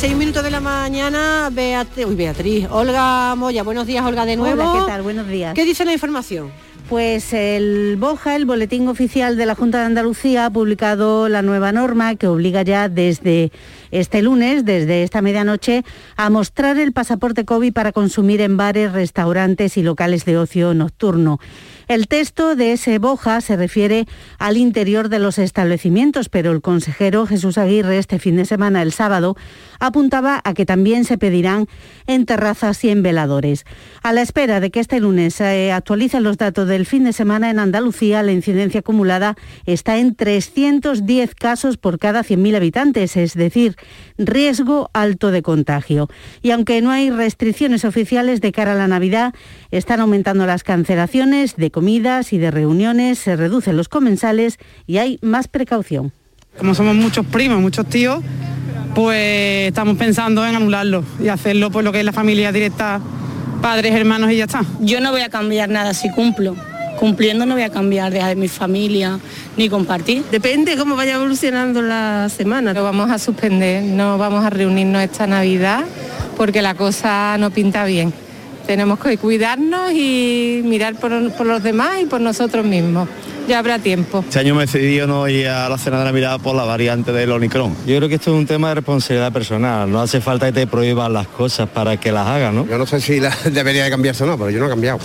A las seis minutos de la mañana, Beatriz, uy, Beatriz, Olga Moya, buenos días Olga de nuevo. Hola, ¿qué tal? Buenos días. ¿Qué dice la información? Pues el BOJA, el Boletín Oficial de la Junta de Andalucía, ha publicado la nueva norma que obliga ya desde este lunes, desde esta medianoche, a mostrar el pasaporte COVID para consumir en bares, restaurantes y locales de ocio nocturno. El texto de ese Boja se refiere al interior de los establecimientos, pero el consejero Jesús Aguirre este fin de semana, el sábado, apuntaba a que también se pedirán en terrazas y en veladores. A la espera de que este lunes se actualicen los datos del fin de semana en Andalucía, la incidencia acumulada está en 310 casos por cada 100.000 habitantes, es decir, riesgo alto de contagio. Y aunque no hay restricciones oficiales de cara a la Navidad, están aumentando las cancelaciones de comidas y de reuniones, se reducen los comensales y hay más precaución. Como somos muchos primos, muchos tíos, pues estamos pensando en anularlo y hacerlo por lo que es la familia directa, padres, hermanos y ya está. Yo no voy a cambiar nada si cumplo. Cumpliendo no voy a cambiar de mi familia ni compartir. Depende cómo vaya evolucionando la semana. Lo vamos a suspender, no vamos a reunirnos esta Navidad porque la cosa no pinta bien tenemos que cuidarnos y mirar por, los demás y por nosotros mismos. Ya habrá tiempo. Este año me he decidido no ir a la cena de Navidad por la variante del Omicron. Yo creo que esto es un tema de responsabilidad personal. No hace falta que te prohíban las cosas para que las hagas, ¿no? Yo no sé si la debería de cambiarse o no, pero yo no he cambiado.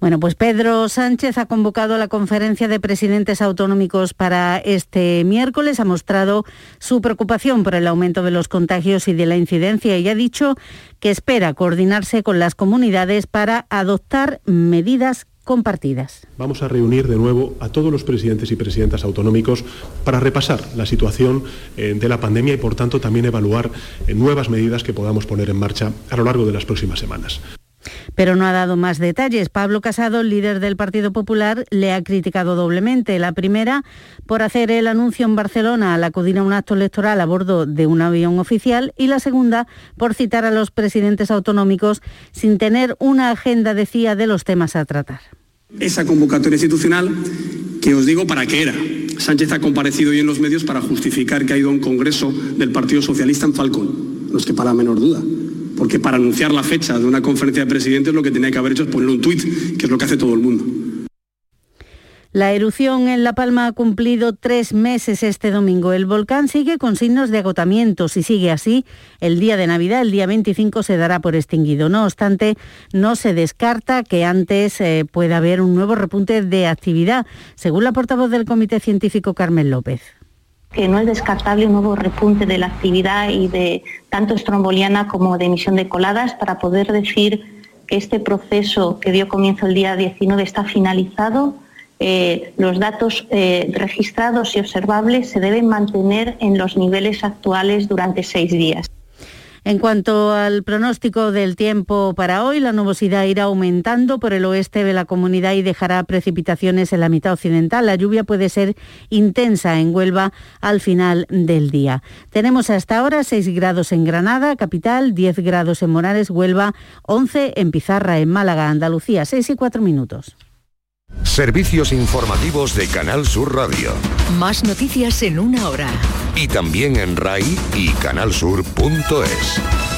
Bueno, pues Pedro Sánchez ha convocado la conferencia de presidentes autonómicos para este miércoles, ha mostrado su preocupación por el aumento de los contagios y de la incidencia y ha dicho que espera coordinarse con las comunidades para adoptar medidas compartidas. Vamos a reunir de nuevo a todos los presidentes y presidentas autonómicos para repasar la situación eh, de la pandemia y, por tanto, también evaluar eh, nuevas medidas que podamos poner en marcha a lo largo de las próximas semanas pero no ha dado más detalles. Pablo Casado, líder del Partido Popular, le ha criticado doblemente. La primera, por hacer el anuncio en Barcelona al acudir a un acto electoral a bordo de un avión oficial y la segunda, por citar a los presidentes autonómicos sin tener una agenda, decía, de los temas a tratar. Esa convocatoria institucional, que os digo para qué era. Sánchez ha comparecido hoy en los medios para justificar que ha ido a un congreso del Partido Socialista en Falcón. No es que para menor duda porque para anunciar la fecha de una conferencia de presidentes lo que tenía que haber hecho es poner un tuit, que es lo que hace todo el mundo. La erupción en La Palma ha cumplido tres meses este domingo. El volcán sigue con signos de agotamiento. Si sigue así, el día de Navidad, el día 25, se dará por extinguido. No obstante, no se descarta que antes eh, pueda haber un nuevo repunte de actividad, según la portavoz del Comité Científico Carmen López que no es descartable un nuevo repunte de la actividad y de tanto estromboliana como de emisión de coladas para poder decir que este proceso que dio comienzo el día 19 está finalizado. Eh, los datos eh, registrados y observables se deben mantener en los niveles actuales durante seis días. En cuanto al pronóstico del tiempo para hoy, la nubosidad irá aumentando por el oeste de la comunidad y dejará precipitaciones en la mitad occidental. La lluvia puede ser intensa en Huelva al final del día. Tenemos hasta ahora 6 grados en Granada, capital, 10 grados en Morales, Huelva, 11 en Pizarra, en Málaga, Andalucía, 6 y 4 minutos. Servicios informativos de Canal Sur Radio. Más noticias en una hora. Y también en RAI y canalsur.es.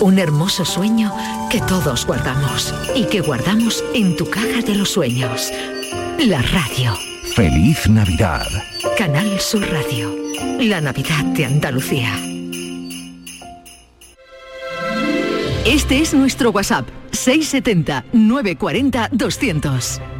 Un hermoso sueño que todos guardamos y que guardamos en tu caja de los sueños. La radio. Feliz Navidad. Canal Sur Radio. La Navidad de Andalucía. Este es nuestro WhatsApp. 670-940-200.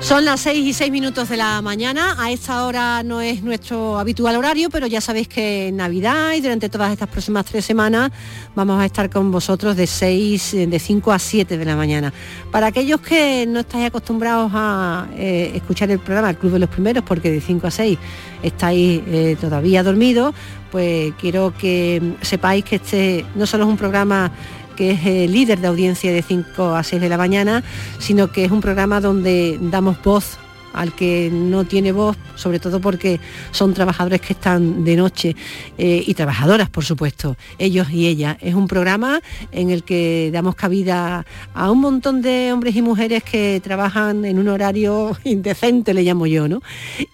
Son las 6 y 6 minutos de la mañana. A esta hora no es nuestro habitual horario, pero ya sabéis que en Navidad y durante todas estas próximas tres semanas vamos a estar con vosotros de 6, de 5 a 7 de la mañana. Para aquellos que no estáis acostumbrados a eh, escuchar el programa El Club de los Primeros, porque de 5 a 6 estáis eh, todavía dormidos, pues quiero que sepáis que este no solo es un programa que es el líder de audiencia de 5 a 6 de la mañana, sino que es un programa donde damos voz al que no tiene voz, sobre todo porque son trabajadores que están de noche eh, y trabajadoras, por supuesto, ellos y ellas. Es un programa en el que damos cabida a un montón de hombres y mujeres que trabajan en un horario indecente, le llamo yo, ¿no?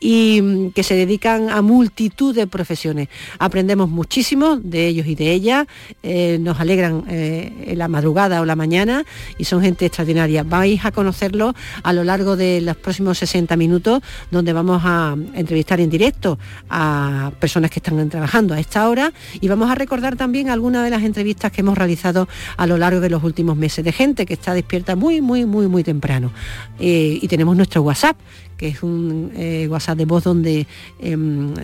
Y mm, que se dedican a multitud de profesiones. Aprendemos muchísimo de ellos y de ellas, eh, nos alegran eh, la madrugada o la mañana y son gente extraordinaria. Vais a conocerlo a lo largo de los próximos 60 minutos donde vamos a entrevistar en directo a personas que están trabajando a esta hora y vamos a recordar también algunas de las entrevistas que hemos realizado a lo largo de los últimos meses de gente que está despierta muy, muy, muy, muy temprano. Eh, y tenemos nuestro WhatsApp que es un eh, WhatsApp de voz donde em,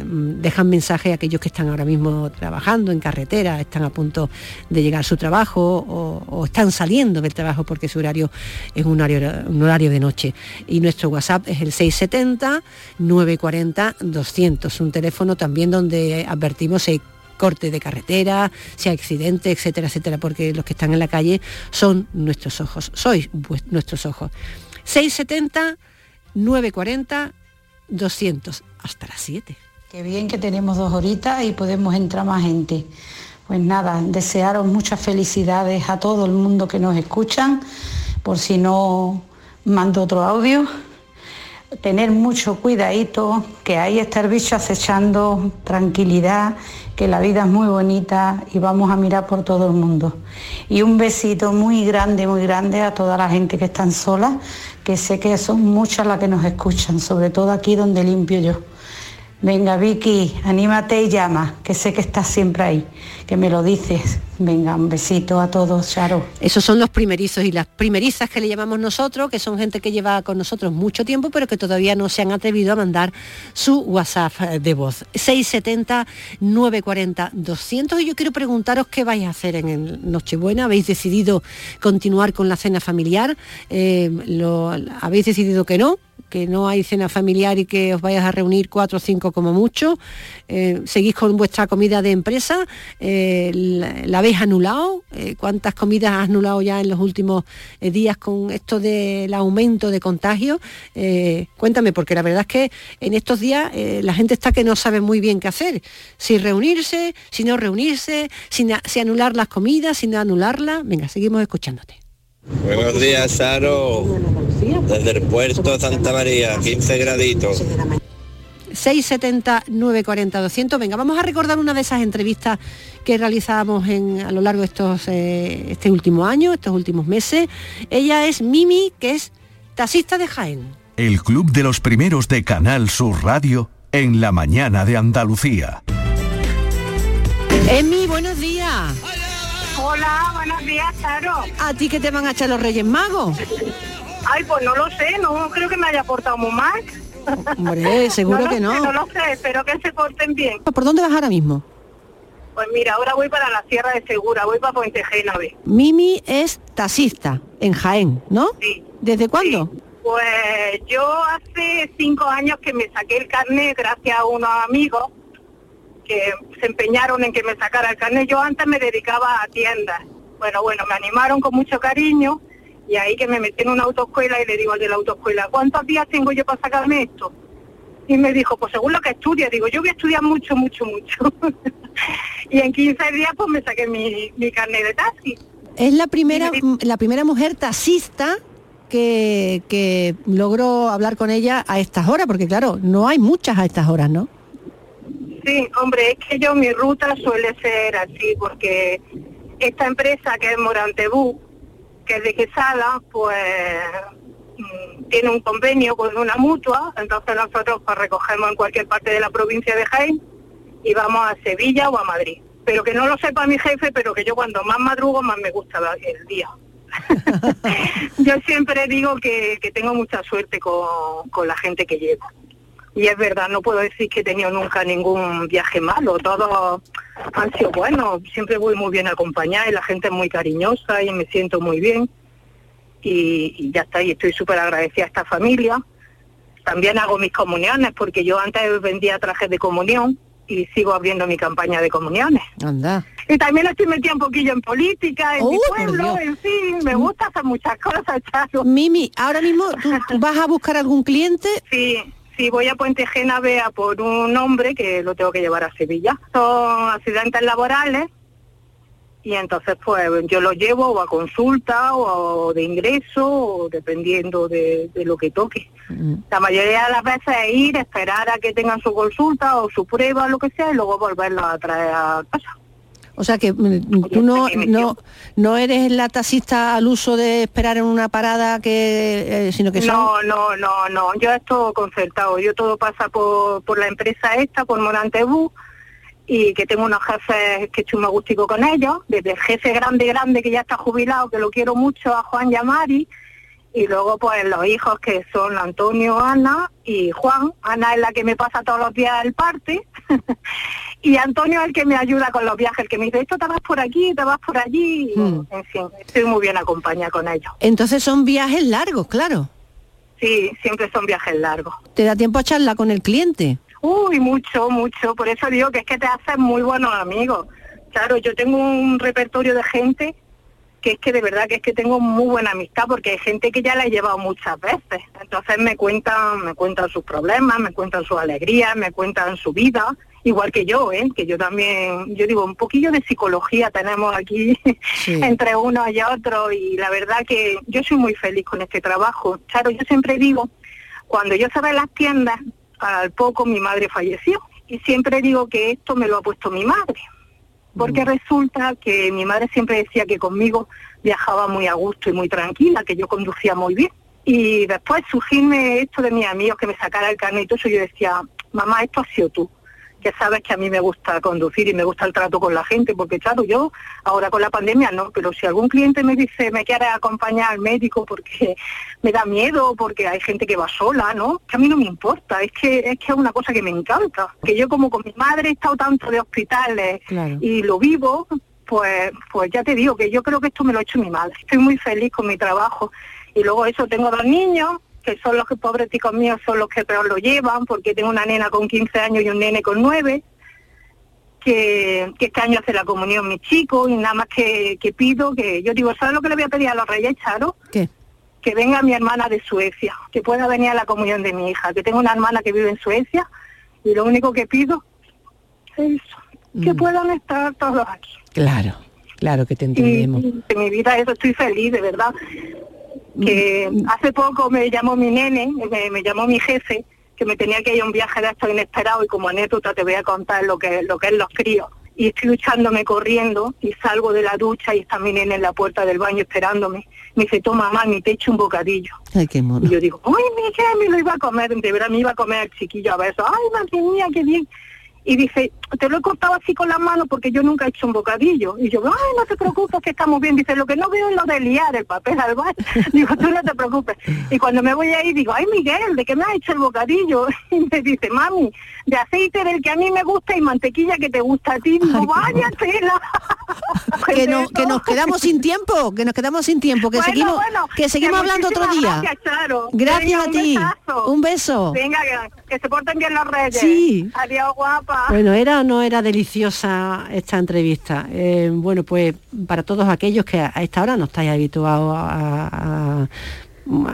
dejan mensaje a aquellos que están ahora mismo trabajando en carretera, están a punto de llegar a su trabajo o, están saliendo del trabajo porque su horario es un horario, un horario de noche. Y nuestro WhatsApp es el 670-940-200, un teléfono también donde advertimos hay corte de carretera, si hay accidente, etcétera, etcétera, porque los que están en la calle son nuestros ojos, sois nuestros ojos. 670 940 200 hasta las 7. Qué bien que tenemos dos horitas y podemos entrar más gente. Pues nada, desearos muchas felicidades a todo el mundo que nos escuchan, por si no mando otro audio. Tener mucho cuidadito, que ahí está el bicho acechando, tranquilidad, que la vida es muy bonita y vamos a mirar por todo el mundo. Y un besito muy grande, muy grande a toda la gente que están solas, que sé que son muchas las que nos escuchan, sobre todo aquí donde limpio yo. Venga, Vicky, anímate y llama, que sé que estás siempre ahí, que me lo dices. Venga, un besito a todos, Charo. Esos son los primerizos y las primerizas que le llamamos nosotros, que son gente que lleva con nosotros mucho tiempo, pero que todavía no se han atrevido a mandar su WhatsApp eh, de voz. 670-940-200. Y yo quiero preguntaros qué vais a hacer en el Nochebuena. ¿Habéis decidido continuar con la cena familiar? Eh, lo- ¿Habéis decidido que no? que no hay cena familiar y que os vayas a reunir cuatro o cinco como mucho, Eh, seguís con vuestra comida de empresa, Eh, la, la habéis anulado, Eh, cuántas comidas has anulado ya en los últimos eh, días con esto del aumento de contagios, Eh, cuéntame, porque la verdad es que en estos días eh, la gente está que no sabe muy bien qué hacer, si reunirse, si no reunirse, si, na- si anular las comidas, si no anularlas, venga, seguimos escuchándote. Buenos días, Saro. Desde el puerto Santa María, 15 graditos. 670 940 200. Venga, vamos a recordar una de esas entrevistas que realizábamos en, a lo largo de estos, eh, este último año, estos últimos meses. Ella es Mimi, que es taxista de Jaén. El Club de los Primeros de Canal Sur Radio en la mañana de Andalucía. Emi, buenos días. Hola, buenos días, Charo. ¿A ti qué te van a echar los Reyes Magos? Ay, pues no lo sé, no creo que me haya portado muy mal. Hombre, seguro que sé, no. no lo sé, espero que se porten bien. ¿Por dónde vas ahora mismo? Pues mira, ahora voy para la Sierra de Segura, voy para Puente Génave. Mimi es taxista en Jaén, ¿no? Sí. ¿Desde cuándo? Pues yo hace cinco años que me saqué el carnet gracias a unos amigos que se empeñaron en que me sacara el carnet. Yo antes me dedicaba a tiendas. Bueno, bueno, me animaron con mucho cariño y ahí que me metí en una autoescuela y le digo al de la autoescuela, ¿cuántos días tengo yo para sacarme esto? Y me dijo, pues según lo que estudia, digo, yo voy a estudiar mucho, mucho, mucho. y en 15 días pues me saqué mi, mi carnet de taxi. Es la primera, la primera mujer taxista que, que logró hablar con ella a estas horas, porque claro, no hay muchas a estas horas, ¿no? Sí, hombre, es que yo mi ruta suele ser así, porque esta empresa que es Morantebú, que es de Quesada, pues mm, tiene un convenio con una mutua, entonces nosotros pues recogemos en cualquier parte de la provincia de Jaén y vamos a Sevilla o a Madrid. Pero que no lo sepa mi jefe, pero que yo cuando más madrugo más me gusta el día. yo siempre digo que, que tengo mucha suerte con, con la gente que llevo. Y es verdad, no puedo decir que he tenido nunca ningún viaje malo, todos han sido buenos, siempre voy muy bien acompañada y la gente es muy cariñosa y me siento muy bien. Y, y ya está, y estoy súper agradecida a esta familia. También hago mis comuniones, porque yo antes vendía trajes de comunión y sigo abriendo mi campaña de comuniones. Anda. Y también estoy metida un poquillo en política, en mi por pueblo, en fin, me gusta hacer muchas cosas, Charo. Mimi, ahora mismo ¿tú, tú vas a buscar algún cliente. Sí, sí, voy a Puente Génave a por un hombre que lo tengo que llevar a Sevilla. Son accidentes laborales y entonces pues yo lo llevo o a consulta o de ingreso o dependiendo de, de lo que toque. La mayoría de las veces es ir, esperar a que tengan su consulta o su prueba lo que sea y luego volverlo a traer a casa. O sea que mm, tú no, no, no eres la taxista al uso de esperar en una parada que eh, sino que son No, no, no, no, yo es todo concertado, yo todo pasa por, por la empresa esta, por Morantebú, y que tengo unos jefes que estoy muy gustico con ellos, desde el jefe grande, grande que ya está jubilado, que lo quiero mucho, a Juan Yamari, y luego pues los hijos que son Antonio, Ana y Juan. Ana es la que me pasa todos los días el parte, y Antonio es el que me ayuda con los viajes, el que me dice, esto te vas por aquí, te vas por allí, y, Mm. en fin, estoy muy bien acompañada con ellos. entonces son viajes largos, claro. Sí, siempre son viajes largos. Te da tiempo a charlar con el cliente. Uy, mucho, mucho. Por eso digo que es que te haces muy buenos amigos. Claro, yo tengo un repertorio de gente que es que de verdad que es que tengo muy buena amistad porque hay gente que ya la he llevado muchas veces. Entonces me cuentan, me cuentan sus problemas, me cuentan sus alegrías, me cuentan su vida, igual que yo, ¿eh? que yo también, yo digo, un poquillo de psicología tenemos aquí entre uno y otro y la verdad que yo soy muy feliz con este trabajo. Claro, yo siempre digo, cuando yo estaba en las tiendas, al poco mi madre falleció y siempre digo que esto me lo ha puesto mi madre. Porque resulta que mi madre siempre decía que conmigo viajaba muy a gusto y muy tranquila, que yo conducía muy bien. Y después surgirme esto de mis amigos, que me sacara el carnet y todo eso, yo decía, mamá, esto has sido tú, que sabes que a mí me gusta conducir y me gusta el trato con la gente, porque claro, yo ahora con la pandemia no, pero si algún cliente me dice, me quiere acompañar al médico porque me da miedo, porque hay gente que va sola, ¿no? Que a mí no me importa, es que es que es una cosa que me encanta. Que yo como con mi madre he estado tanto de hospitales Claro. y lo vivo, pues, pues ya te digo que yo creo que esto me lo ha hecho mi madre. Estoy muy feliz con mi trabajo. Y luego eso, tengo dos niños, que son los que pobres ticos míos son los que peor lo llevan, porque tengo una nena con 15 años y un nene con 9, que, que este año hace la comunión mi chico, y nada más que, que pido, que yo digo, ¿sabes lo que le voy a pedir a los reyes, Charo? ¿Qué? Que venga mi hermana de Suecia, que pueda venir a la comunión de mi hija, que tengo una hermana que vive en Suecia, y lo único que pido es eso, que puedan estar todos aquí. Claro, claro que te Y entendemos. de mi vida eso estoy feliz, de verdad. Que hace poco me llamó mi nene, me, me llamó mi jefe, que me tenía que ir a un viaje de estos inesperado y como anécdota te voy a contar lo que, lo que es los críos. Y estoy duchándome corriendo y salgo de la ducha y está mi nene en la puerta del baño esperándome. Me dice, toma mamá, te echo un bocadillo. Ay, qué mono. Y yo digo, ay, Miguel, me lo iba a comer, de verdad me iba a comer el chiquillo a besos. Ay, madre mía, qué bien. y dice, te lo he cortado así con la mano porque yo nunca he hecho un bocadillo. Y yo, ay, no te preocupes, que estamos bien. Dice, lo que no veo es lo de liar el papel al baño. Digo, tú no te preocupes. Y cuando me voy ahí digo, ay, Miguel, ¿de qué me has hecho el bocadillo? Y me dice, mami, de aceite del que a mí me gusta y mantequilla que te gusta a ti. Digo, vaya tela. que, no, que nos quedamos sin tiempo, que nos quedamos sin tiempo, que Bueno, seguimos, bueno, que seguimos que hablando otro día. Gracias, Charo. Gracias Venga, a un ti. besazo. Un beso. Venga, que, que se porten bien los reyes. Sí. Adiós, guapa. Bueno, era no era deliciosa esta entrevista. Eh, bueno, pues para todos aquellos que a esta hora no estáis habituados a, a-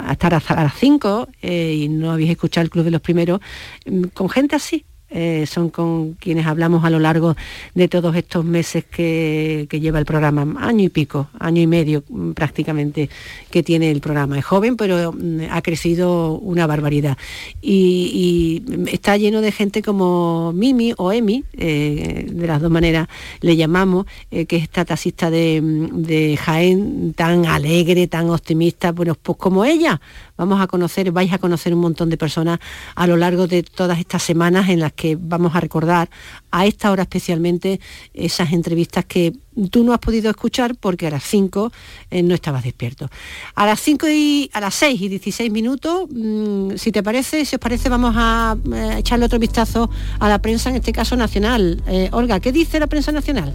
a estar hasta las 5 y no habéis escuchado el Club de los Primeros, mm, con gente así. Eh, son con quienes hablamos a lo largo de todos estos meses que, lleva el programa, año y pico, año y medio mm, prácticamente que tiene el programa. Es joven, pero mm, ha crecido una barbaridad. Y, y está lleno de gente como Mimi o Emi, eh, de las dos maneras le llamamos, eh, que es esta taxista de, mm, de Jaén tan alegre, tan optimista, bueno, pues como ella. Vamos a conocer, vais a conocer un montón de personas a lo largo de todas estas semanas en las que vamos a recordar a esta hora especialmente esas entrevistas que tú no has podido escuchar porque a las 5 eh, no estabas despierto. A las 5 y a las 6 y 16 minutos, mm, si te parece, si os parece, vamos a eh, echarle otro vistazo a la prensa, en este caso nacional. Eh, Olga, ¿qué dice la prensa nacional?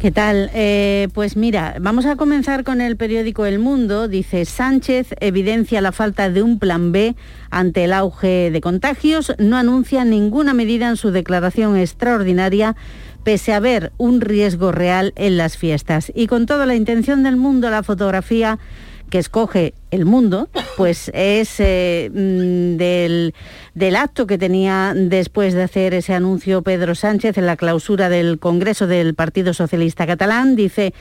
¿Qué tal? Eh, pues mira, vamos a comenzar con el periódico El Mundo. Dice, Sánchez evidencia la falta de un plan B ante el auge de contagios. No anuncia ninguna medida en su declaración extraordinaria pese a haber un riesgo real en las fiestas. Y con toda la intención del mundo, la fotografía que escoge el mundo, pues es eh, mm, del, del acto que tenía después de hacer ese anuncio Pedro Sánchez en la clausura del Congreso del Partido Socialista Catalán. Dice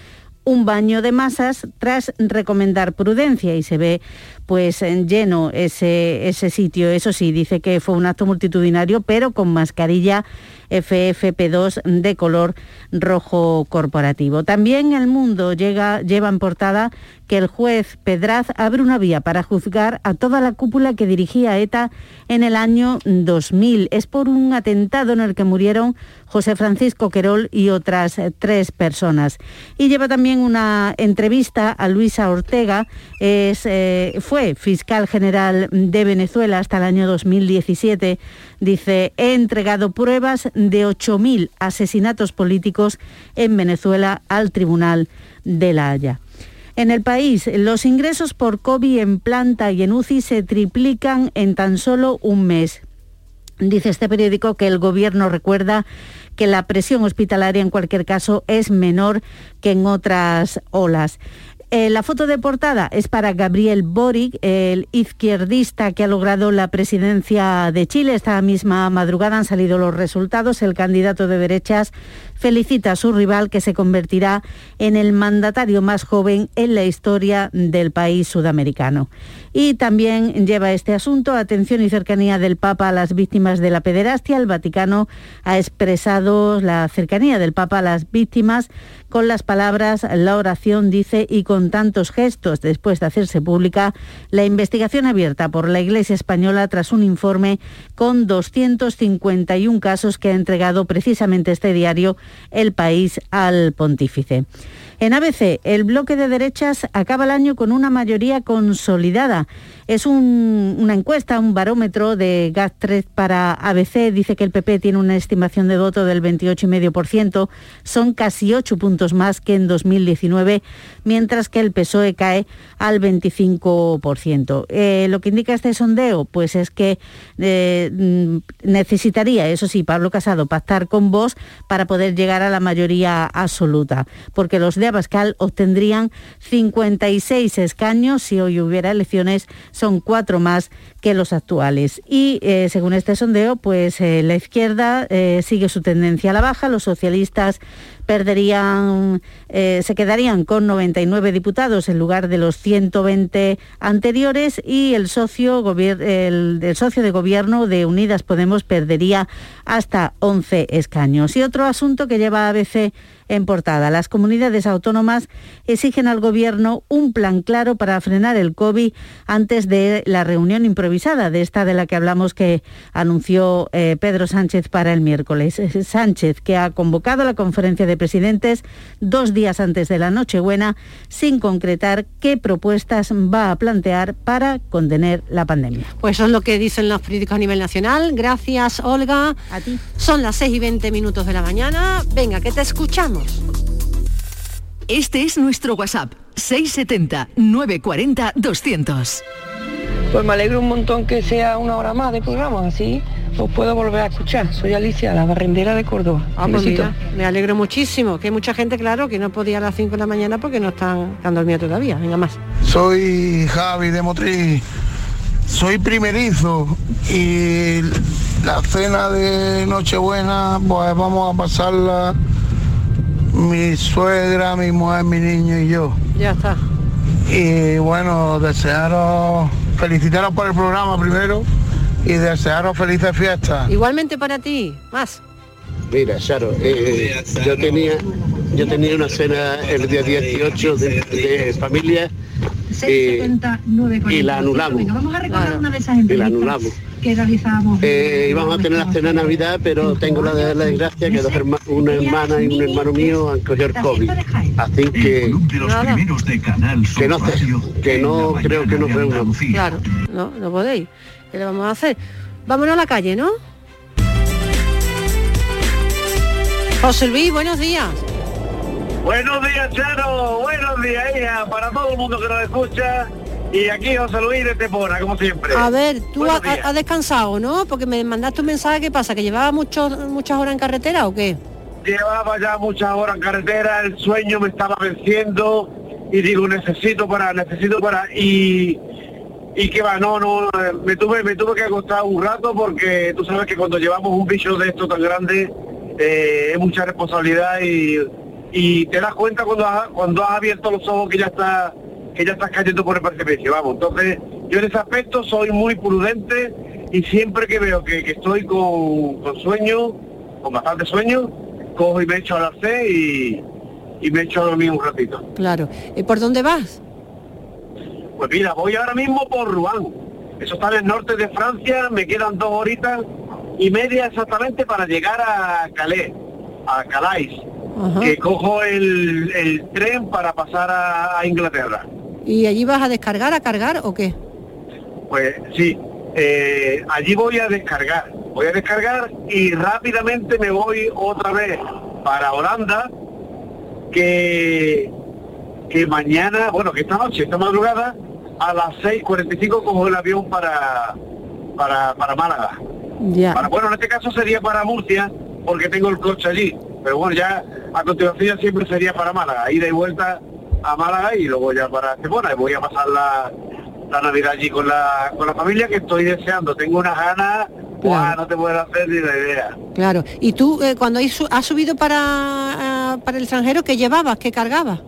un baño de masas tras recomendar prudencia y se ve pues en lleno ese, ese sitio. Eso sí, dice que fue un acto multitudinario, pero con mascarilla FFP2 de color rojo corporativo. También el mundo llega, lleva en portada que el juez Pedraz abre una vía para juzgar a toda la cúpula que dirigía ETA en el año 2000. Es por un atentado en el que murieron José Francisco Querol y otras tres personas. Y lleva también una entrevista a Luisa Ortega, es, eh, fue fiscal general de Venezuela hasta el año 2017. Dice, he entregado pruebas de 8.000 asesinatos políticos en Venezuela al Tribunal de La Haya. En el país, los ingresos por COVID en planta y en UCI se triplican en tan solo un mes. Dice este periódico que el Gobierno recuerda que la presión hospitalaria en cualquier caso es menor que en otras olas. Eh, la foto de portada es para Gabriel Boric, el izquierdista que ha logrado la presidencia de Chile. Esta misma madrugada han salido los resultados. El candidato de derechas felicita a su rival que se convertirá en el mandatario más joven en la historia del país sudamericano. Y también lleva este asunto atención y cercanía del Papa a las víctimas de la pederastia. El Vaticano ha expresado la cercanía del Papa a las víctimas con las palabras, la oración dice, y con tantos gestos después de hacerse pública la investigación abierta por la Iglesia Española tras un informe con 251 casos que ha entregado precisamente este diario El País al pontífice. En ABC, el bloque de derechas acaba el año con una mayoría consolidada. Es un- una encuesta, un barómetro de GAT3 para ABC. Dice que el PP tiene una estimación de voto del 28,5%. Son casi 8 puntos más que en 2019, mientras que el PSOE cae al 25%. Eh, lo que indica este sondeo, pues es que eh, necesitaría, eso sí, Pablo Casado, pactar con vos para poder llegar a la mayoría absoluta, porque los de Abascal obtendrían 56 escaños. Si hoy hubiera elecciones, son cuatro más que los actuales. Y eh, según este sondeo, pues eh, la izquierda eh, sigue su tendencia a la baja, los socialistas perderían, se quedarían con 99 diputados en lugar de los 120 anteriores y el socio, el, socio de gobierno de Unidas Podemos perdería hasta 11 escaños. Y otro asunto que lleva a veces en portada. Las comunidades autónomas exigen al Gobierno un plan claro para frenar el COVID antes de la reunión improvisada, de esta de la que hablamos que anunció eh, Pedro Sánchez para el miércoles. Sánchez, que ha convocado la conferencia de presidentes dos días antes de la Nochebuena, sin concretar qué propuestas va a plantear para contener la pandemia. Pues eso es lo que dicen los políticos a nivel nacional. Gracias, Olga. A ti. Son las 6 y 20 minutos de la mañana. Venga, que te escuchamos. Este es nuestro WhatsApp, 670-940-200. Pues me alegro un montón que sea una hora más de programa, así os puedo volver a escuchar. Soy Alicia, la barrendera de Córdoba. Ah, Un pues mira, me alegro muchísimo, que hay mucha gente, claro, que no podía a las 5 de la mañana porque no están, están dormidos todavía. Venga más. Soy Javi de Motriz. Soy primerizo y la cena de Nochebuena, pues vamos a pasarla mi suegra, mi mujer, mi niño y yo. Ya está. Y bueno, desearos, felicitaros por el programa primero y desearos felices fiestas. Igualmente para ti, más. Mira, Charo, eh, yo tenía yo tenía una cena el día 18 de, de familia eh, y la anulamos. Vamos a recordar Claro. una de esas Y la entrevistas anulamos. que realizábamos. Eh, íbamos a tener la cena de Navidad, pero tengo la, la desgracia que dos herma- una hermana y un hermano mío han cogido el COVID. Así que, que no, sé, que no creo que nos reunamos. Claro, no, no podéis. ¿Qué le vamos a hacer? Vámonos a la calle, ¿no? José Luis, buenos días. Buenos días, Charo. Buenos días, hija. Para todo el mundo que nos escucha. Y aquí José Luis de Tepona, como siempre. A ver, tú Buenos ha- has descansado, ¿no? Porque me mandaste un mensaje, ¿qué pasa? ¿Que llevaba muchos, muchas horas en carretera o qué? Llevaba ya muchas horas en carretera, el sueño me estaba venciendo y digo, necesito para, necesito para y y que va, no, no, eh, me tuve, me tuve que acostar un rato porque tú sabes que cuando llevamos un bicho de esto tan grande eh, es mucha responsabilidad y, y te das cuenta cuando has, cuando has abierto los ojos que ya está que ya estás cayendo por el precipicio, vamos. Entonces, yo en ese aspecto soy muy prudente y siempre que veo que, que estoy con, con sueño, con bastante sueño, cojo y me echo al arcén y, y me echo a dormir un ratito. Claro. ¿Y por dónde vas? Pues mira, voy ahora mismo por Rouen. Eso está en el norte de Francia, me quedan dos horitas y media exactamente para llegar a Calais, a Calais, Ajá. que cojo el, el tren para pasar a, a Inglaterra. ¿Y allí vas a descargar, a cargar o qué? Pues sí, eh, allí voy a descargar, voy a descargar y rápidamente me voy otra vez para Holanda, que, que mañana, bueno, que esta noche, esta madrugada, a las 6.45 cojo el avión para, para, para Málaga. Ya. Para- bueno, en este caso sería para Murcia, porque tengo el coche allí. Pero bueno, ya a continuación siempre sería para Málaga, ida y vuelta a Málaga y luego ya para Estepona. Y voy a pasar la, la Navidad allí con la, con la familia que estoy deseando. Tengo unas ganas, ¡buah! no te puedes hacer ni la idea. Claro. ¿Y tú eh, cuando has subido para, ah, para el extranjero, qué llevabas, qué cargabas?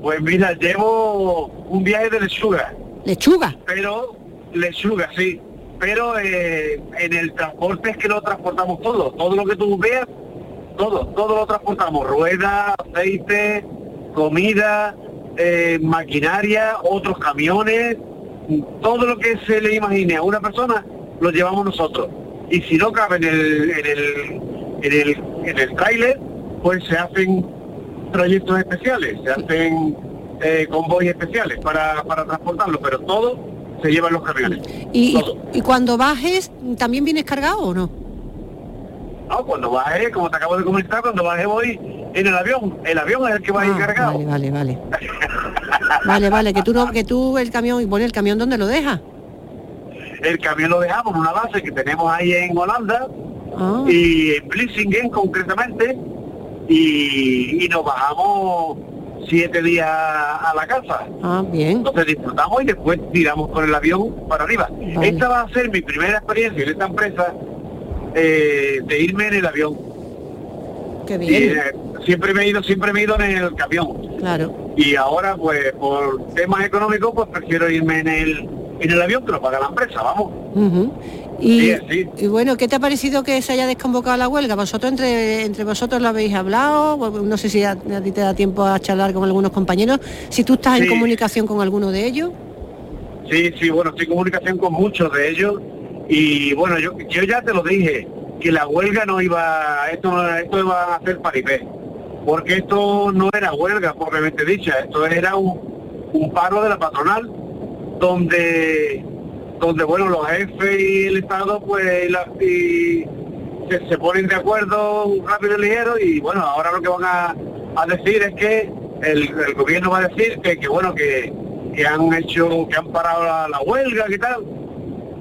Pues mira, llevo un viaje de lechuga. ¿Lechuga? Pero, lechuga, sí. Pero eh, en el transporte es que lo transportamos todo. Todo lo que tú veas, todo, todo lo transportamos. Ruedas, aceite, comida, eh, maquinaria, otros camiones, todo lo que se le imagine a una persona lo llevamos nosotros. Y si no cabe en el, en el, en el, en el tráiler, pues se hacen trayectos especiales, se hacen eh, convoys especiales para, para transportarlo, pero todo se lleva en los camiones. ¿Y, y- y cuando bajes, también vienes cargado o no? No, cuando baje, como te acabo de comentar, cuando baje voy en el avión. El avión es el que va a ir cargado. Ah, Vale, vale, vale. Vale, vale, que tú no, que tú el camión, y pone el camión donde lo dejas. El camión lo dejamos en una base que tenemos ahí en Holanda Ah. y en Vlissingen concretamente y, y nos bajamos siete días a la casa. Ah, bien. Entonces disfrutamos y después tiramos con el avión para arriba. Vale. Esta va a ser mi primera experiencia en esta empresa eh, de irme en el avión. Qué Y, bien. eh, siempre me he ido, siempre me he ido en el camión. Claro. Y ahora, pues, por temas económicos, pues prefiero irme en el, en el avión que lo paga la empresa, vamos. Y, Sí, sí. y bueno, ¿qué te ha parecido que se haya desconvocado la huelga? ¿Vosotros entre, entre vosotros lo habéis hablado? No sé si a, a ti te da tiempo a charlar con algunos compañeros. Si tú estás en comunicación con alguno de ellos. Sí, sí, bueno, estoy en comunicación con muchos de ellos y bueno, yo, yo ya te lo dije, que la huelga no iba, esto, esto iba a ser paripé, porque esto no era huelga propiamente dicha, esto era un, un paro de la patronal, donde, donde bueno, los jefes y el Estado pues y se, ponen de acuerdo rápido y ligero y bueno, ahora lo que van a, a decir es que el, el gobierno va a decir que, que bueno, que, que han hecho, que han parado la, huelga y tal,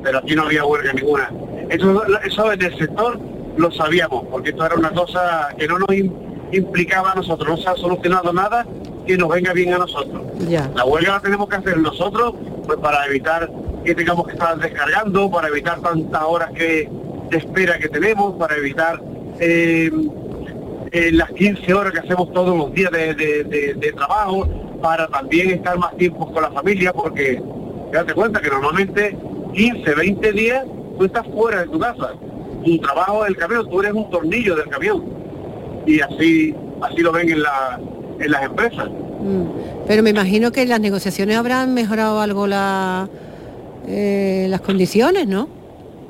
pero aquí no había huelga ninguna. Eso, eso en el sector lo sabíamos, porque esto era una cosa que no nos im- implicaba a nosotros, no se ha solucionado nada que nos venga bien a nosotros. Ya. La huelga la tenemos que hacer nosotros, pues para evitar que tengamos que estar descargando, para evitar tantas horas que, de espera que tenemos, para evitar eh, eh, las 15 horas que hacemos todos los días de, de- de- de trabajo, para también estar más tiempo con la familia, porque date cuenta que normalmente 15, 20 días tú estás fuera de tu casa. Tu trabajo es el camión, tú eres un tornillo del camión. Y así, así lo ven en, la, en las empresas. Mm. Pero me imagino que las negociaciones habrán mejorado algo la, eh, las condiciones, ¿no?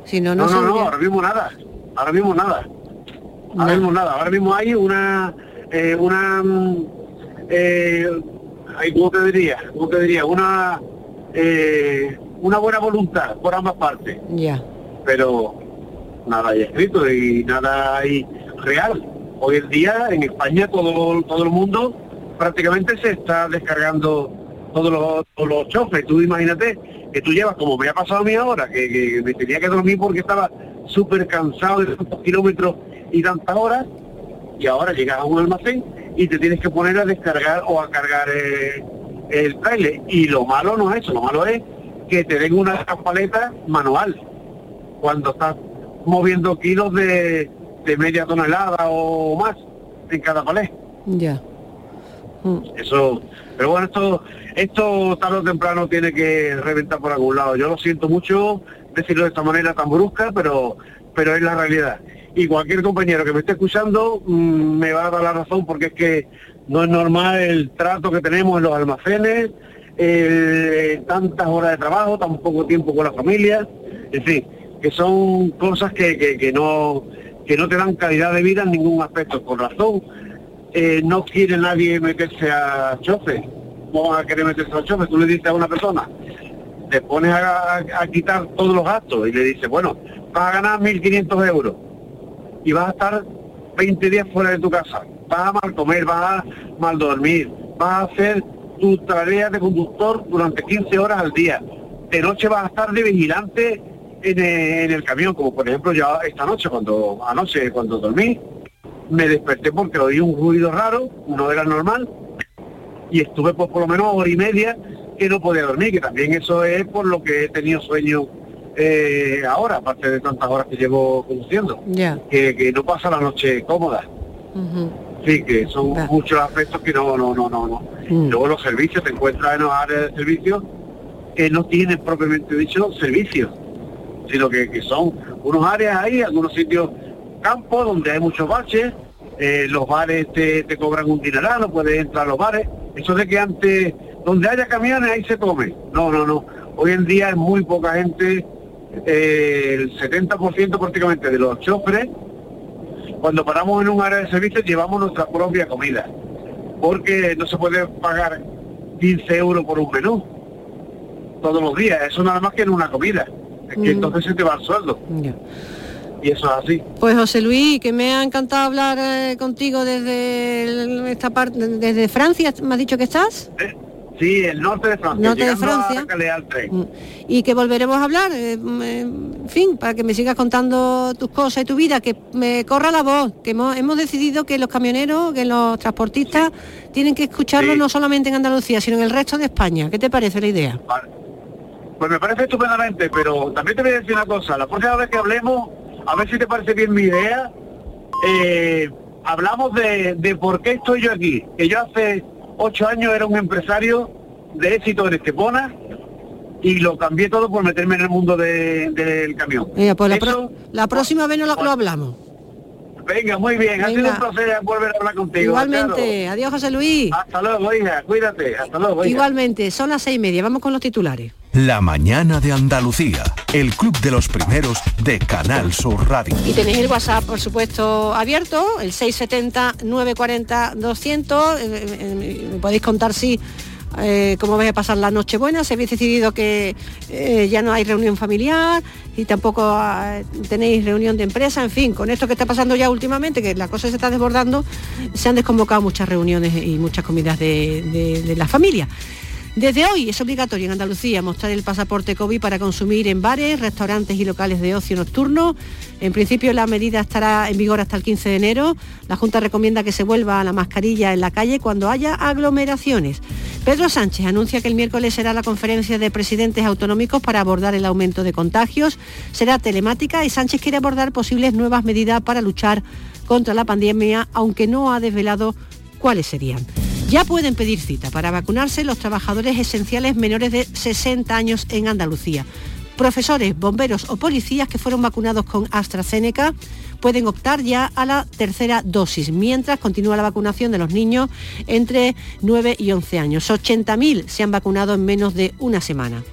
Si no, no, No, no, no, ahora mismo nada. Ahora mismo nada. Ahora mismo nada. Ahora mismo hay una, eh, una, mm, eh, ¿cómo te diría? ¿Cómo te diría? Una, eh, una buena voluntad por ambas partes. Ya. Pero nada hay escrito y nada hay real. Hoy en día en España todo, todo el mundo prácticamente se está descargando todos los, todos los chofes. Tú imagínate que tú llevas, como me ha pasado a mí ahora, que, me tenía que dormir porque estaba súper cansado de tantos kilómetros y tantas horas, y ahora llegas a un almacén y te tienes que poner a descargar o a cargar eh, el trailer. Y lo malo no es eso, lo malo es que te den una paleta manual cuando estás moviendo kilos de, de media tonelada o más en cada palé. Ya. Eso, pero bueno, esto, esto tarde o temprano tiene que reventar por algún lado. Yo lo siento mucho decirlo de esta manera tan brusca, pero, pero es la realidad. Y cualquier compañero que me esté escuchando mm, me va a dar la razón porque es que no es normal el trato que tenemos en los almacenes, eh, tantas horas de trabajo, tan poco tiempo con la familia, en fin, que son cosas que, que, que no que no te dan calidad de vida en ningún aspecto. Con razón, eh, no quiere nadie meterse a chofer. No van a querer meterse a chofer. Tú le dices a una persona, te pones a quitar todos los gastos y le dices, bueno, vas a ganar 1.500 euros y vas a estar 20 días fuera de tu casa. Vas a mal comer, vas a mal dormir, vas a hacer tu tarea de conductor durante 15 horas al día. De noche vas a estar de vigilante en el, en el camión, como por ejemplo yo esta noche, cuando anoche cuando dormí, me desperté porque oí un ruido raro, no era normal, y estuve pues por lo menos hora y media que no podía dormir, que también eso es por lo que he tenido sueño eh, ahora, aparte de tantas horas que llevo conduciendo, Ya. que, que no pasa la noche cómoda. Ujú. Sí, que son muchos aspectos que no, no, no, no, no. Mm. Luego los servicios, te encuentras en los áreas de servicios que no tienen propiamente dicho servicios, sino que, que son unos áreas ahí, algunos sitios campos donde hay muchos baches, eh, los bares te, cobran un dineral, no puedes entrar a los bares. Eso de que antes, donde haya camiones, ahí se come. No, no, no. Hoy en día es muy poca gente, eh, el 70% prácticamente de los choferes, cuando paramos en un área de servicio llevamos nuestra propia comida, porque no se puede pagar 15 euros por un menú todos los días, eso nada más que en una comida, es que Mm. entonces se te va el sueldo. Y eso es así. Pues José Luis, que me ha encantado hablar eh, contigo desde el- esta parte, desde Francia, ¿me has dicho que estás? Sí, el norte de Francia. Norte de Francia. Tren. Y que volveremos a hablar, eh, mm, eh, en fin, para que me sigas contando tus cosas y tu vida, que me corra la voz, que hemos, hemos decidido que los camioneros, que los transportistas tienen que escucharlo no solamente en Andalucía, sino en el resto de España. ¿Qué te parece la idea? Pues me parece estupendamente, pero también te voy a decir una cosa, la próxima vez que hablemos, a ver si te parece bien mi idea, eh, hablamos de, de por qué estoy yo aquí. Que yo hace ocho años era un empresario de éxito en Estepona y lo cambié todo por meterme en el mundo de- del camión. Mira, pues la, Eso- pro- la próxima vez no lo, lo hablamos. Venga, muy bien. Ha sido Venga. un placer volver a hablar contigo. Igualmente. Adiós, José Luis. Hasta luego, hija. Cuídate. Hasta luego, hija. Igualmente, son las seis y media. Vamos con los titulares. La mañana de Andalucía, el club de los primeros de Canal Sur Radio. Y tenéis el WhatsApp, por supuesto, abierto, el 670-940-200. Eh, eh, eh, me podéis contar si eh, cómo vais a pasar la noche buena, si habéis decidido que eh, ya no hay reunión familiar y tampoco ah, tenéis reunión de empresa, en fin, con esto que está pasando ya últimamente, que la cosa se está desbordando, se han desconvocado muchas reuniones y muchas comidas de- de la familia. Desde hoy es obligatorio en Andalucía mostrar el pasaporte COVID para consumir en bares, restaurantes y locales de ocio nocturno. En principio la medida estará en vigor hasta el 15 de enero. La Junta recomienda que se vuelva a la mascarilla en la calle cuando haya aglomeraciones. Pedro Sánchez anuncia que el miércoles será la conferencia de presidentes autonómicos para abordar el aumento de contagios. Será telemática y Sánchez quiere abordar posibles nuevas medidas para luchar contra la pandemia, aunque no ha desvelado cuáles serían. Ya pueden pedir cita para vacunarse los trabajadores esenciales menores de 60 años en Andalucía. Profesores, bomberos o policías que fueron vacunados con AstraZeneca pueden optar ya a la tercera dosis, mientras continúa la vacunación de los niños entre 9 y 11 años. 80.000 se han vacunado en menos de una semana.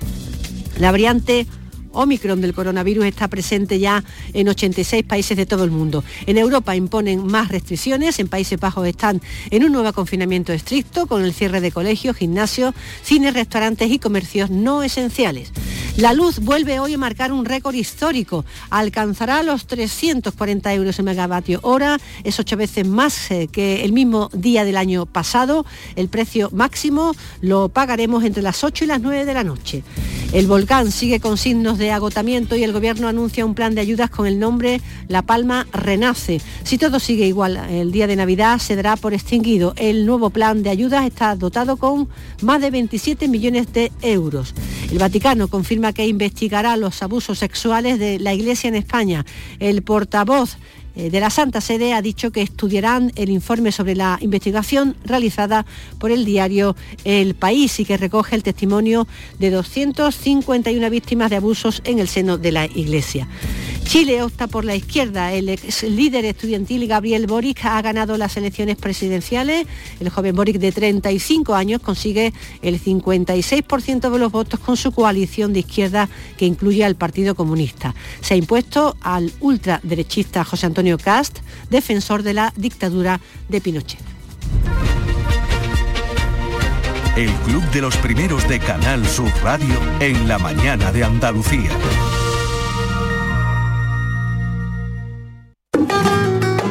La variante Omicron del coronavirus está presente ya en 86 países de todo el mundo. En Europa imponen más restricciones, en Países Bajos están en un nuevo confinamiento estricto con el cierre de colegios, gimnasios, cines, restaurantes y comercios no esenciales. La luz vuelve hoy a marcar un récord histórico. Alcanzará los 340 euros el megavatio hora. Es ocho veces más eh, que el mismo día del año pasado. El precio máximo lo pagaremos entre las 8 y las 9 de la noche. El volcán sigue con signos de agotamiento y el gobierno anuncia un plan de ayudas con el nombre La Palma Renace. Si todo sigue igual, el día de Navidad se dará por extinguido. El nuevo plan de ayudas está dotado con más de 27 millones de euros. El Vaticano confirma que investigará los abusos sexuales de la Iglesia en España. El portavoz de la Santa Sede ha dicho que estudiarán el informe sobre la investigación realizada por el diario El País y que recoge el testimonio de 251 víctimas de abusos en el seno de la Iglesia. Chile opta por la izquierda. El ex líder estudiantil Gabriel Boric ha ganado las elecciones presidenciales. El joven Boric de 35 años consigue el 56% de los votos con su coalición de izquierda que incluye al Partido Comunista. Se ha impuesto al ultraderechista José Antonio Cast, defensor de la dictadura de Pinochet. El club de los primeros de Canal Sur Radio en la mañana de Andalucía.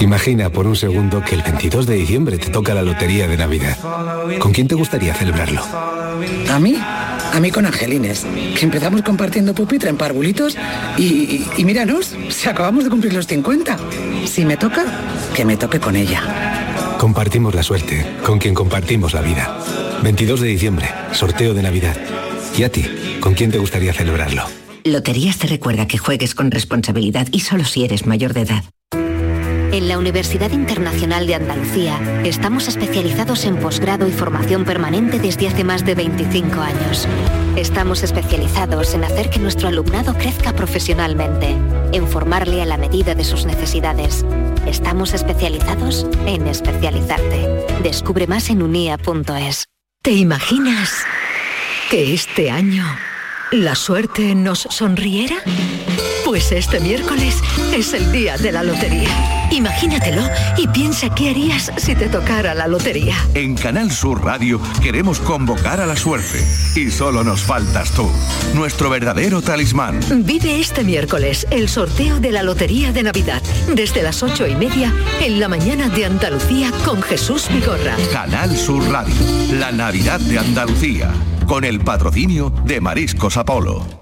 Imagina por un segundo que el 22 de diciembre te toca la lotería de Navidad. ¿Con quién te gustaría celebrarlo? A mí, a mí con Angelines, que empezamos compartiendo pupitre en parvulitos y, y, y míranos, si acabamos de cumplir los 50. Si me toca, que me toque con ella. Compartimos la suerte, con quien compartimos la vida. 22 de diciembre, sorteo de Navidad. ¿Y a ti? ¿Con quién te gustaría celebrarlo? Loterías te recuerda que juegues con responsabilidad y solo si eres mayor de edad. En la Universidad Internacional de Andalucía estamos especializados en posgrado y formación permanente desde hace más de 25 años. Estamos especializados en hacer que nuestro alumnado crezca profesionalmente, en formarle a la medida de sus necesidades. Estamos especializados en especializarte. Descubre más en unia.es. ¿Te imaginas que este año la suerte nos sonriera? Pues este miércoles es el día de la lotería. Imagínatelo y piensa qué harías si te tocara la lotería. En Canal Sur Radio queremos convocar a la suerte y solo nos faltas tú, nuestro verdadero talismán. Vive este miércoles el sorteo de la Lotería de Navidad desde las ocho y media en la mañana de Andalucía con Jesús Vigorra. Canal Sur Radio, la Navidad de Andalucía, con el patrocinio de Mariscos Apolo.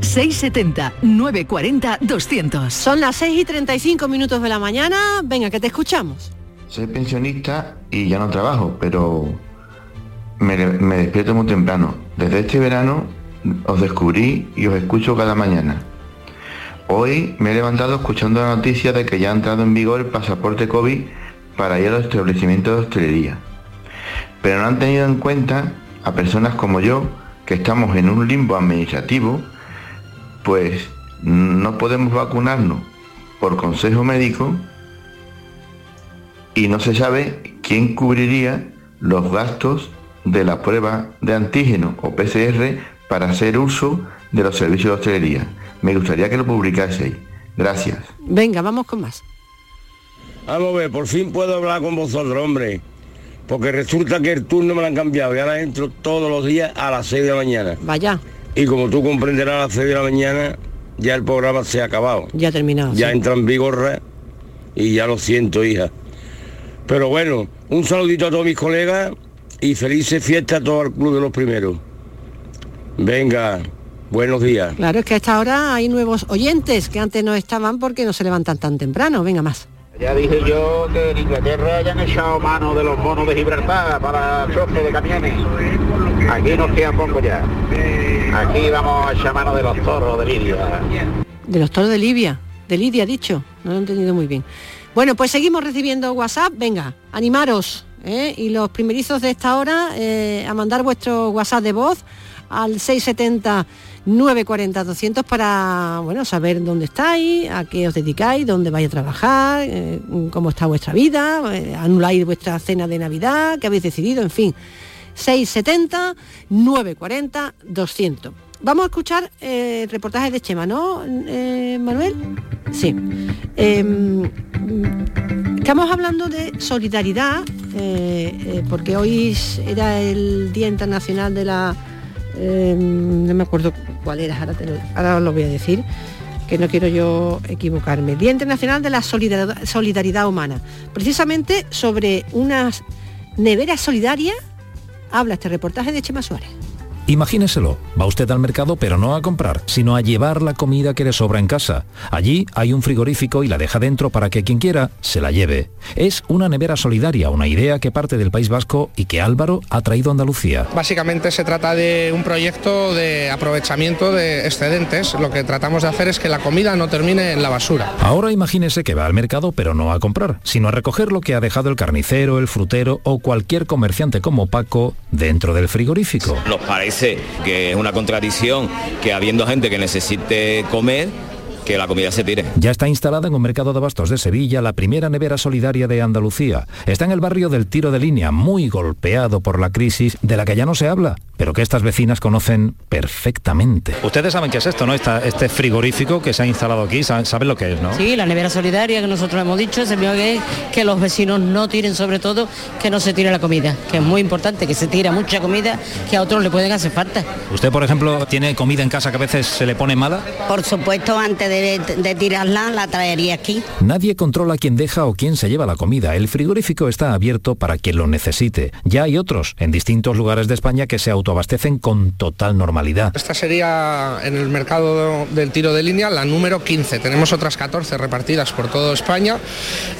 670-940-200. Son las 6 y 35 minutos de la mañana. Venga, que te escuchamos. Soy pensionista y ya no trabajo, pero me, me despierto muy temprano. Desde este verano os descubrí y os escucho cada mañana. Hoy me he levantado escuchando la noticia de que ya ha entrado en vigor el pasaporte COVID para ir a los establecimientos de hostelería. Pero no han tenido en cuenta a personas como yo, que estamos en un limbo administrativo, pues no podemos vacunarnos por consejo médico y no se sabe quién cubriría los gastos de la prueba de antígeno o PCR para hacer uso de los servicios de hostelería. Me gustaría que lo publicaseis. Gracias. Venga, vamos con más. Vamos a ver, por fin puedo hablar con vosotros, hombre. Porque resulta que el turno me lo han cambiado y ahora entro todos los días a las 6 de la mañana. Vaya, Y como tú comprenderás, a las 6 de la mañana ya el programa se ha acabado. ya ha terminado. Ya sí. entra en vigor y ya lo siento, hija. Pero bueno, un saludito a todos mis colegas y felices fiestas a todo el Club de los Primeros. Venga, buenos días. Claro, es que a esta hora hay nuevos oyentes que antes no estaban porque no se levantan tan temprano. Venga más. Ya dije yo que en Inglaterra ya han echado mano de los bonos de Gibraltar para choque de camiones. Aquí nos queda poco ya. Aquí vamos a mano de los toros de Lidia. De los toros de Libia. De Lidia, dicho. No lo he entendido muy bien. Bueno, pues seguimos recibiendo WhatsApp. Venga, animaros. ¿eh? Y los primerizos de esta hora eh, a mandar vuestro WhatsApp de voz al 670 940 200 para bueno saber dónde estáis, a qué os dedicáis, dónde vais a trabajar, eh, cómo está vuestra vida, anuláis vuestra cena de Navidad, qué habéis decidido, en fin. 670 940 200. Vamos a escuchar eh, el reportaje de Chema, ¿no, eh, Manuel? Sí. Em, estamos hablando de solidaridad, eh, eh, porque hoy era el Día Internacional de la... em, no me acuerdo cuál era, ahora, lo, lo voy a decir, que no quiero yo equivocarme. Día Internacional de la Solidaridad, Solidaridad Humana. Precisamente sobre unas neveras solidarias habla este reportaje de Chema Suárez. Imagíneselo, va usted al mercado pero no a comprar, sino a llevar la comida que le sobra en casa. Allí hay un frigorífico y la deja dentro para que quien quiera se la lleve. Es una nevera solidaria, una idea que parte del País Vasco y que Álvaro ha traído a Andalucía. Básicamente se trata de un proyecto de aprovechamiento de excedentes. Lo que tratamos de hacer es que la comida no termine en la basura. Ahora imagínese que va al mercado pero no a comprar, sino a recoger lo que ha dejado el carnicero, el frutero o cualquier comerciante como Paco dentro del frigorífico. Nos que es una contradicción que habiendo gente que necesite comer, que la comida se tire. Ya está instalada en un mercado de abastos de Sevilla la primera nevera solidaria de Andalucía. Está en el barrio del Tiro de Línea, muy golpeado por la crisis de la que ya no se habla, pero que estas vecinas conocen perfectamente. Ustedes saben qué es esto, ¿no? este frigorífico que se ha instalado aquí, saben, lo que es, ¿no? Sí, la nevera solidaria que nosotros hemos dicho, se me que, que los vecinos no tiren sobre todo, que no se tire la comida, que es muy importante, que se tira mucha comida que a otros le pueden hacer falta. ¿Usted, por ejemplo, tiene comida en casa que a veces se le pone mala? Por supuesto, antes de, de tirarla, la traería aquí. Nadie controla quién deja o quién se lleva la comida. El frigorífico está abierto para quien lo necesite. Ya hay otros en distintos lugares de España que se autoabastecen con total normalidad. Esta sería en el mercado del tiro de línea la número 15. Tenemos otras 14 repartidas por toda España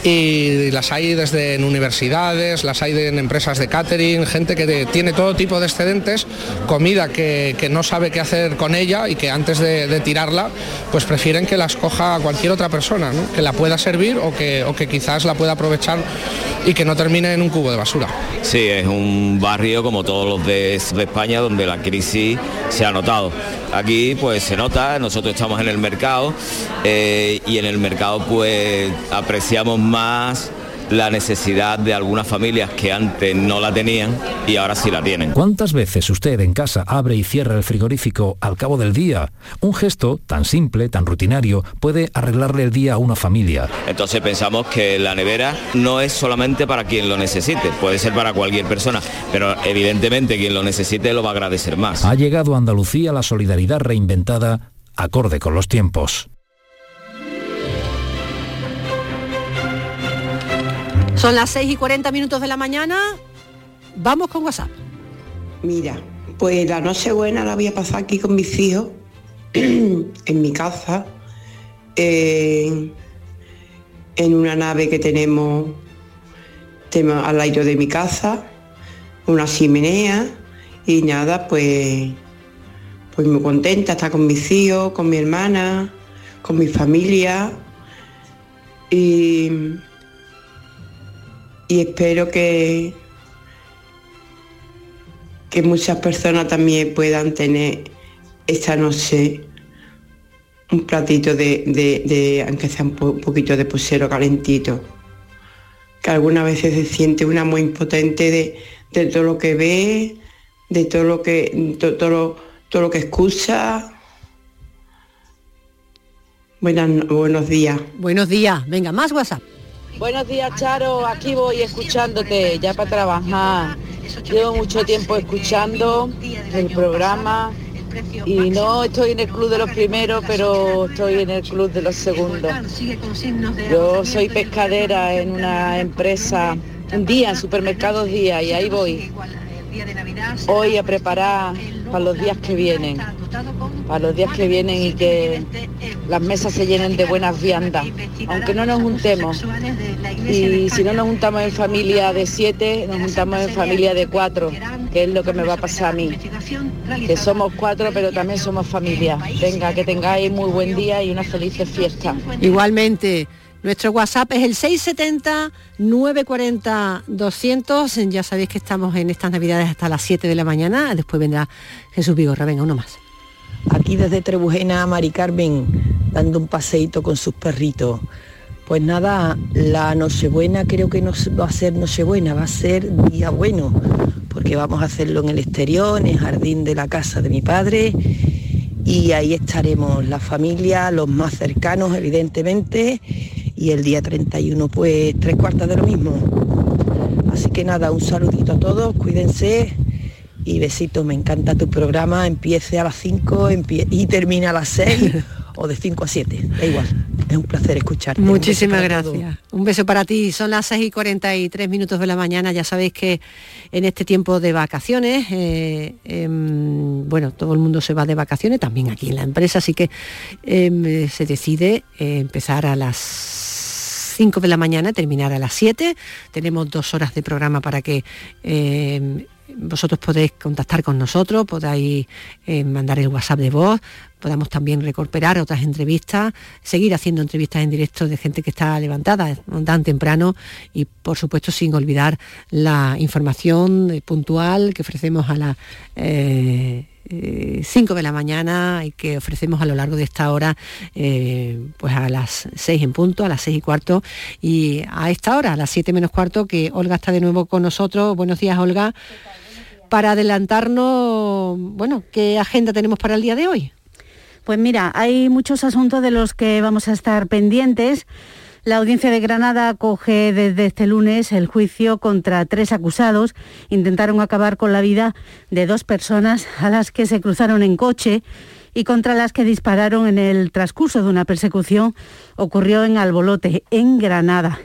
y las hay desde en universidades, las hay en empresas de catering, gente que tiene todo tipo de excedentes, comida que, que no sabe qué hacer con ella y que antes de, de tirarla pues prefieren que las coja cualquier otra persona, ¿no? que la pueda servir o que, o que quizás la pueda aprovechar y que no termine en un cubo de basura. Sí, es un barrio como todos los de, España donde la crisis se ha notado. Aquí pues se nota, nosotros estamos en el mercado eh, y en el mercado pues apreciamos más la necesidad de algunas familias que antes no la tenían y ahora sí la tienen. ¿Cuántas veces usted en casa abre y cierra el frigorífico al cabo del día? Un gesto tan simple, tan rutinario, puede arreglarle el día a una familia. Entonces pensamos que la nevera no es solamente para quien lo necesite, puede ser para cualquier persona, pero evidentemente quien lo necesite lo va a agradecer más. Ha llegado a Andalucía la solidaridad reinventada acorde con los tiempos. Son las 6 y 40 minutos de la mañana. Vamos con WhatsApp. Mira, pues la noche buena la voy a pasar aquí con mis hijos, en mi casa, en, en una nave que tenemos, al aire de mi casa, una chimenea y nada, pues, pues muy contenta, estar con mis hijos, con mi hermana, con mi familia y, y espero que, que muchas personas también puedan tener esta noche un platito de, de- aunque sea un po- poquito de pusero calentito. Que algunas veces se siente una muy impotente de, de todo lo que ve, de todo lo que, to- todo, lo- todo lo que escucha. Buenos días. Buenos días. Venga, más WhatsApp. Buenos días, Charo. Aquí voy escuchándote ya para trabajar. Llevo mucho tiempo escuchando el programa y no estoy en el club de los primeros, pero estoy en el club de los segundos. Yo soy pescadera en una empresa, un día, en supermercados día, y ahí voy. Hoy a preparar para los días que vienen, para los días que vienen y que las mesas se llenen de buenas viandas, aunque no nos juntemos. Y si no nos juntamos en familia de siete, nos juntamos en familia de cuatro, que es lo que me va a pasar a mí. Que somos cuatro, pero también somos familia. Venga, que tengáis muy buen día y una feliz fiesta. Igualmente, nuestro WhatsApp es el 670-940-200. Ya sabéis que estamos en estas navidades hasta las 7 de la mañana. Después vendrá Jesús Vigorra. Venga, uno más. Aquí desde Trebujena, Mari Carmen, dando un paseíto con sus perritos. Pues nada, la Nochebuena creo que no va a ser Nochebuena, va a ser día bueno, porque vamos a hacerlo en el exterior, en el jardín de la casa de mi padre, y ahí estaremos la familia, los más cercanos evidentemente, y el día 31 pues tres cuartas de lo mismo. Así que nada, un saludito a todos, cuídense y besitos, me encanta tu programa, empiece a las 5 empie- y termina a las 6 o de 5 a 7, da igual, es un placer escucharte. Muchísimas todos. gracias. Un beso para ti. Son las 6 y 43 minutos de la mañana. Ya sabéis que en este tiempo de vacaciones, eh, em, bueno, todo el mundo se va de vacaciones, también aquí en la empresa, así que em, se decide eh, empezar a las 5 de la mañana, terminar a las 7. Tenemos dos horas de programa para que em, vosotros podéis contactar con nosotros, podáis eh, mandar el WhatsApp de voz, podamos también recuperar otras entrevistas, seguir haciendo entrevistas en directo de gente que está levantada tan temprano y por supuesto sin olvidar la información eh, puntual que ofrecemos a las 5 de la mañana y que ofrecemos a lo largo de esta hora eh, pues a las 6 en punto, a las 6 y cuarto y a esta hora, a las 7 menos cuarto, que Olga está de nuevo con nosotros. Buenos días, Olga. Para adelantarnos, bueno, ¿qué agenda tenemos para el día de hoy? Pues mira, hay muchos asuntos de los que vamos a estar pendientes. La audiencia de Granada acoge desde este lunes el juicio contra tres acusados. Intentaron acabar con la vida de dos personas a las que se cruzaron en coche y contra las que dispararon en el transcurso de una persecución. Ocurrió en Albolote, en Granada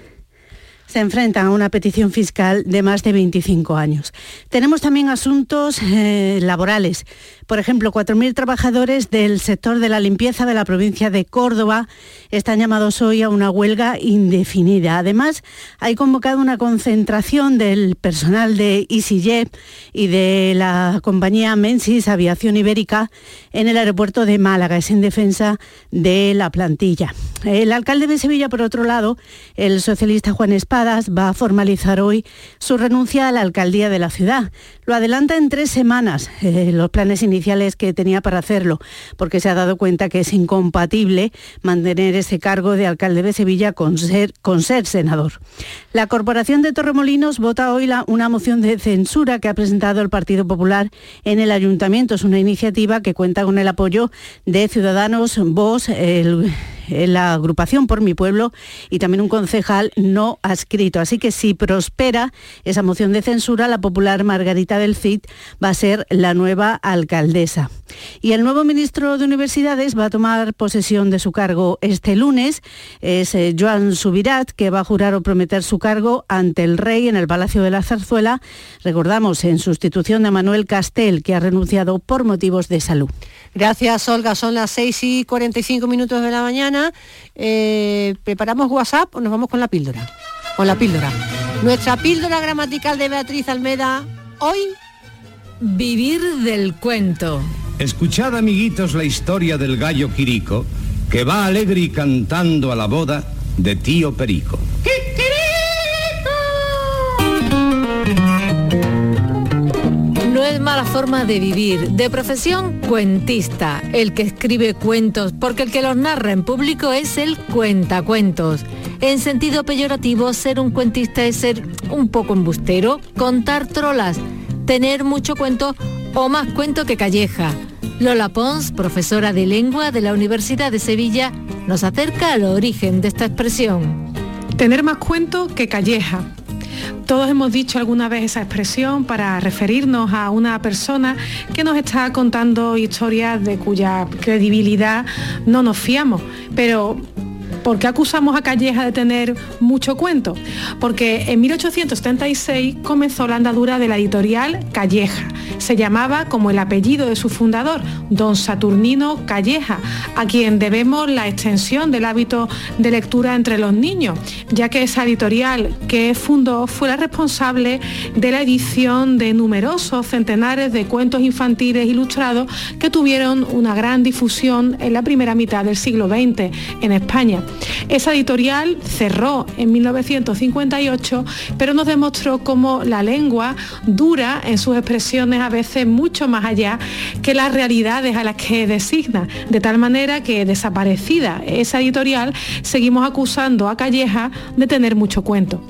se enfrentan a una petición fiscal de más de 25 años. Tenemos también asuntos eh, laborales. Por ejemplo, 4.000 trabajadores del sector de la limpieza de la provincia de Córdoba están llamados hoy a una huelga indefinida. Además, hay convocado una concentración del personal de EasyJet y de la compañía Mensis Aviación Ibérica en el aeropuerto de Málaga. Es en defensa de la plantilla. El alcalde de Sevilla, por otro lado, el socialista Juan Espadas, va a formalizar hoy su renuncia a la alcaldía de la ciudad. Lo adelanta en tres semanas. Eh, los planes iniciales iniciales que tenía para hacerlo, porque se ha dado cuenta que es incompatible mantener ese cargo de alcalde de Sevilla con ser, con ser senador. La Corporación de Torremolinos vota hoy una moción de censura que ha presentado el Partido Popular en el Ayuntamiento. Es una iniciativa que cuenta con el apoyo de Ciudadanos, Vox, el la agrupación por mi pueblo y también un concejal no adscrito. Así que si prospera esa moción de censura, la popular Margarita del Cid va a ser la nueva alcaldesa. Y el nuevo ministro de Universidades va a tomar posesión de su cargo este lunes. Es eh, Joan Subirat, que va a jurar o prometer su cargo ante el rey en el Palacio de la Zarzuela. Recordamos, en sustitución de Manuel Castel, que ha renunciado por motivos de salud. Gracias, Olga. Son las 6 y 45 minutos de la mañana. Eh, ¿Preparamos WhatsApp o nos vamos con la píldora? Con la píldora. Nuestra píldora gramatical de Beatriz Almeda hoy. Vivir del cuento. Escuchad, amiguitos, la historia del gallo Quirico, que va alegre y cantando a la boda de tío Perico. No es mala forma de vivir. De profesión, cuentista. El que escribe cuentos, porque el que los narra en público es el cuentacuentos. En sentido peyorativo, ser un cuentista es ser un poco embustero, contar trolas, tener mucho cuento o más cuento que calleja. Lola Pons, profesora de lengua de la Universidad de Sevilla, nos acerca al origen de esta expresión. Tener más cuento que calleja. Todos hemos dicho alguna vez esa expresión para referirnos a una persona que nos está contando historias de cuya credibilidad no nos fiamos, pero ¿Por qué acusamos a Calleja de tener mucho cuento? Porque en 1876 comenzó la andadura de la editorial Calleja. Se llamaba como el apellido de su fundador, don Saturnino Calleja, a quien debemos la extensión del hábito de lectura entre los niños, ya que esa editorial que fundó fue la responsable de la edición de numerosos centenares de cuentos infantiles ilustrados que tuvieron una gran difusión en la primera mitad del siglo XX en España. Esa editorial cerró en 1958, pero nos demostró cómo la lengua dura en sus expresiones a veces mucho más allá que las realidades a las que designa, de tal manera que desaparecida esa editorial, seguimos acusando a Calleja de tener mucho cuento.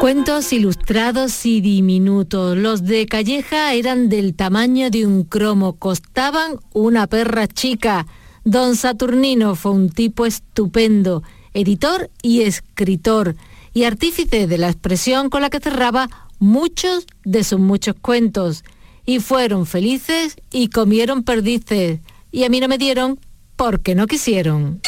Cuentos ilustrados y diminutos. Los de Calleja eran del tamaño de un cromo, costaban una perra chica. Don Saturnino fue un tipo estupendo, editor y escritor, y artífice de la expresión con la que cerraba muchos de sus muchos cuentos. Y fueron felices y comieron perdices, y a mí no me dieron porque no quisieron.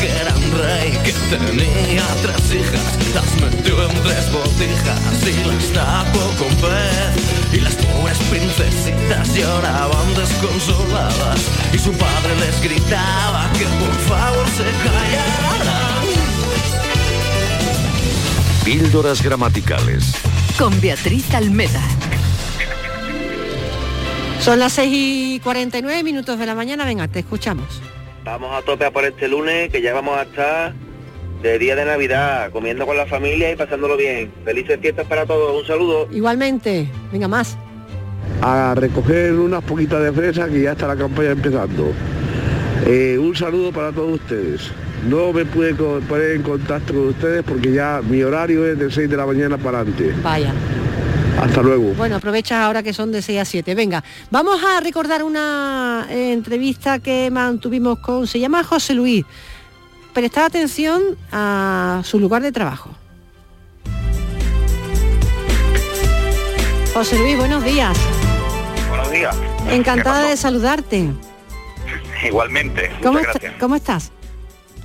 Que era un rey que tenía tres hijas, las metió en tres botijas y las tapó con pez. Y las pobres princesitas lloraban desconsoladas y su padre les gritaba que por favor se callaran. Píldoras gramaticales. Con Beatriz Almeda. Son las 6 y 49 minutos de la mañana. Venga, te escuchamos. Vamos a tope a por este lunes, que ya vamos a estar de día de Navidad, comiendo con la familia y pasándolo bien. Felices fiestas para todos. Un saludo. Igualmente. Venga, más. a recoger unas poquitas de fresa que ya está la campaña empezando. Eh, un saludo para todos ustedes. No me pude poner en contacto con ustedes porque ya mi horario es de 6 de la mañana para adelante. Vaya. Hasta luego. Bueno, aprovecha ahora que son de 6 a 7. Venga, vamos a recordar una eh, entrevista que mantuvimos con, se llama José Luis. Prestad atención a su lugar de trabajo. José Luis, buenos días. Buenos días. Encantada de saludarte. Igualmente, ¿Cómo, muchas está- gracias. ¿Cómo estás?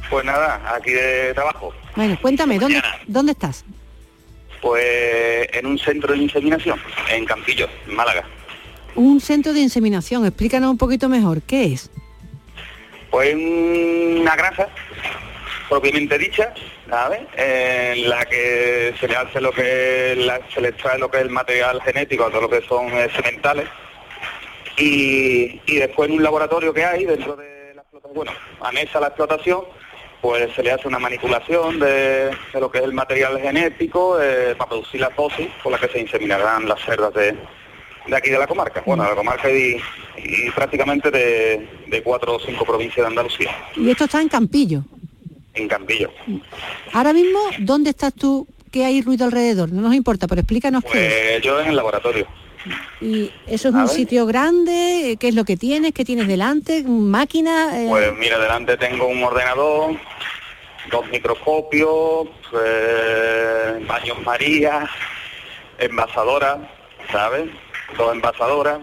Pues nada, aquí de trabajo. Bueno, cuéntame, ¿dónde. ¿dónde estás? Pues en un centro de inseminación, en Campillo, en Málaga. Un centro de inseminación. Explícanos un poquito mejor. ¿Qué es? Pues una granja propiamente dicha, ¿sabes? En la que se le hace lo que la- se le extrae lo que es el material genético, todo lo que son eh, sementales. Y, y después en un laboratorio que hay dentro de la explotación, bueno, anexa la explotación, pues se le hace una manipulación de, de lo que es el material genético eh, para producir la posis con la que se inseminarán las cerdas de, de aquí de la comarca. Bueno, de la comarca y, y prácticamente de, de cuatro o cinco provincias de Andalucía, Y esto está en Campillo. en Campillo. Ahora mismo, ¿dónde estás tú? ¿Qué hay ruido alrededor? No nos importa, pero explícanos qué es. Pues yo en el laboratorio. Y eso es a un ver. sitio grande, ¿qué es lo que tienes? ¿Qué tienes delante? ¿Máquina? Eh, Pues mira, delante tengo un ordenador, dos microscopios, eh, baños María, envasadoras, ¿sabes? Dos envasadoras.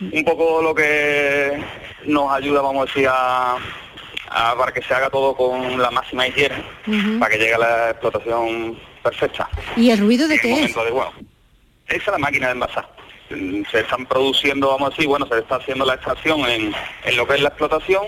Un poco lo que nos ayuda, vamos a decir, a, a- para que se haga todo con la máxima higiene, ujú. para que llegue a la explotación perfecta. ¿Y el ruido de qué es? Esa es la máquina de envasar. Mm, Se están produciendo, vamos a decir, bueno, se está haciendo la extracción en, en lo que es la explotación,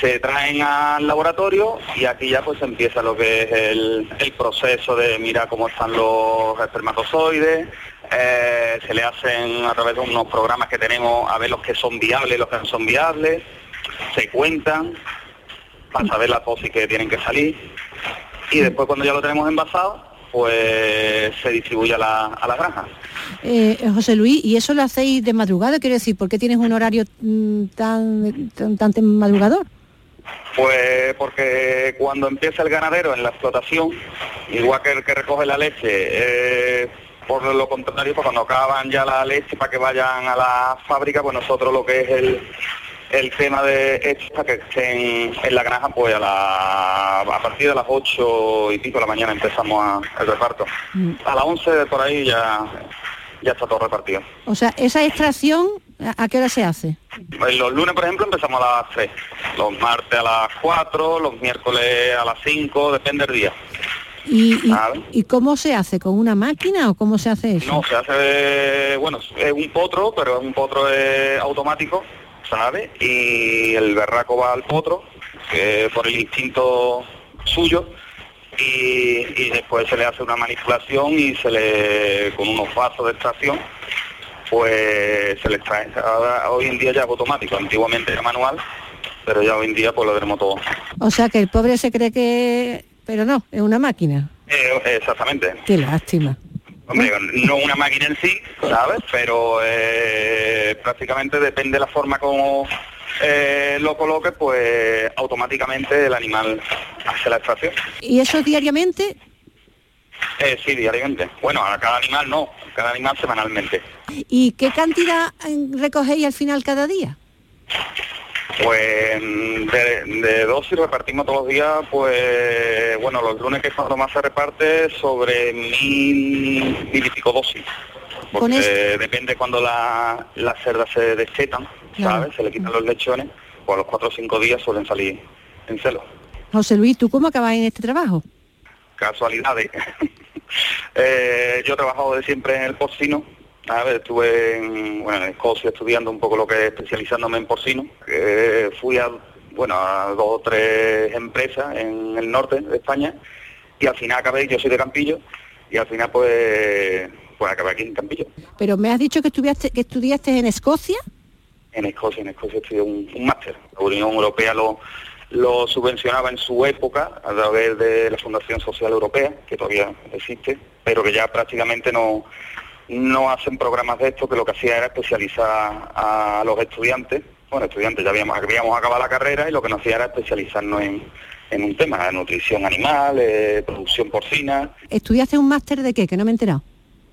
se traen al laboratorio y aquí ya pues empieza lo que es el, el proceso de mirar cómo están los espermatozoides, eh, se le hacen a través de unos programas que tenemos a ver los que son viables, los que no son viables, se cuentan para saber la posis que tienen que salir y después cuando ya lo tenemos envasado pues se distribuye a la, a la granja. Eh, José Luis, ¿y eso lo hacéis de madrugada? Quiero decir, ¿por qué tienes un horario mm, tan, tan, tan madrugador? Pues porque cuando empieza el ganadero en la explotación, igual que el que recoge la leche, eh, por lo contrario, pues cuando acaban ya la leche para que vayan a la fábrica, pues nosotros lo que es el, el tema de esto para que estén en la granja, pues a, la, a partir de las 8 y pico de la mañana empezamos a- el reparto. A las 11 de por ahí ya, ya está todo repartido. O sea, esa extracción, ¿a qué hora se hace? Pues Los lunes, por ejemplo, empezamos a las 3, los martes a las 4, los miércoles a las 5, depende del día. ¿Y, y, ¿Sabe? y cómo se hace? ¿Con una máquina o cómo se hace eso? No, se hace, bueno, es un potro, pero es un potro eh, automático, ¿sabes? Y el berraco va al potro, que por el instinto suyo, y, y después se le hace una manipulación y se le, con unos vasos de extracción, pues se le extrae. Ahora, hoy en día ya es automático, antiguamente era manual, pero ya hoy en día pues lo tenemos todo. O sea, que el pobre se cree que... Pero no, es una máquina. Eh, exactamente. Qué lástima. Hombre, no una máquina en sí, ¿sabes? Pero eh, prácticamente depende de la forma como eh, lo coloque, pues automáticamente el animal hace la extracción. ¿Y eso diariamente? Eh, sí, diariamente. Bueno, a cada animal no, cada animal semanalmente. ¿Y qué cantidad eh, recogéis al final cada día? Pues mm, de, de dosis repartimos todos los días, pues bueno, los lunes que es cuando más se reparte, sobre mil, mil y pico dosis. Porque depende cuando la- las cerdas se destetan, Claro. ¿sabes? Se le quitan los lechones, pues a los cuatro o cinco días suelen salir en celo. José Luis, ¿tú cómo acabas en este trabajo? Casualidades. Eh, yo he trabajado de siempre en el porcino. A ver, estuve en, bueno, en Escocia estudiando un poco lo que es especializándome en porcino. Eh, fui a, bueno, a dos o tres empresas en el norte de España y al final acabé, yo soy de Campillo, y al final pues, pues acabé aquí en Campillo. Pero me has dicho que estudiaste, que estudiaste en Escocia. En Escocia, en Escocia estudié un, un máster. La Unión Europea lo, lo subvencionaba en su época a través de la Fundación Social Europea, que todavía existe, pero que ya prácticamente no, no hacen programas de esto, que lo que hacía era especializar a los estudiantes. Bueno, estudiantes, ya habíamos, habíamos acabado la carrera y lo que nos hacía era especializarnos en, en un tema, nutrición animal, eh, producción porcina, ¿Estudiaste un máster de qué? Que no me he enterado.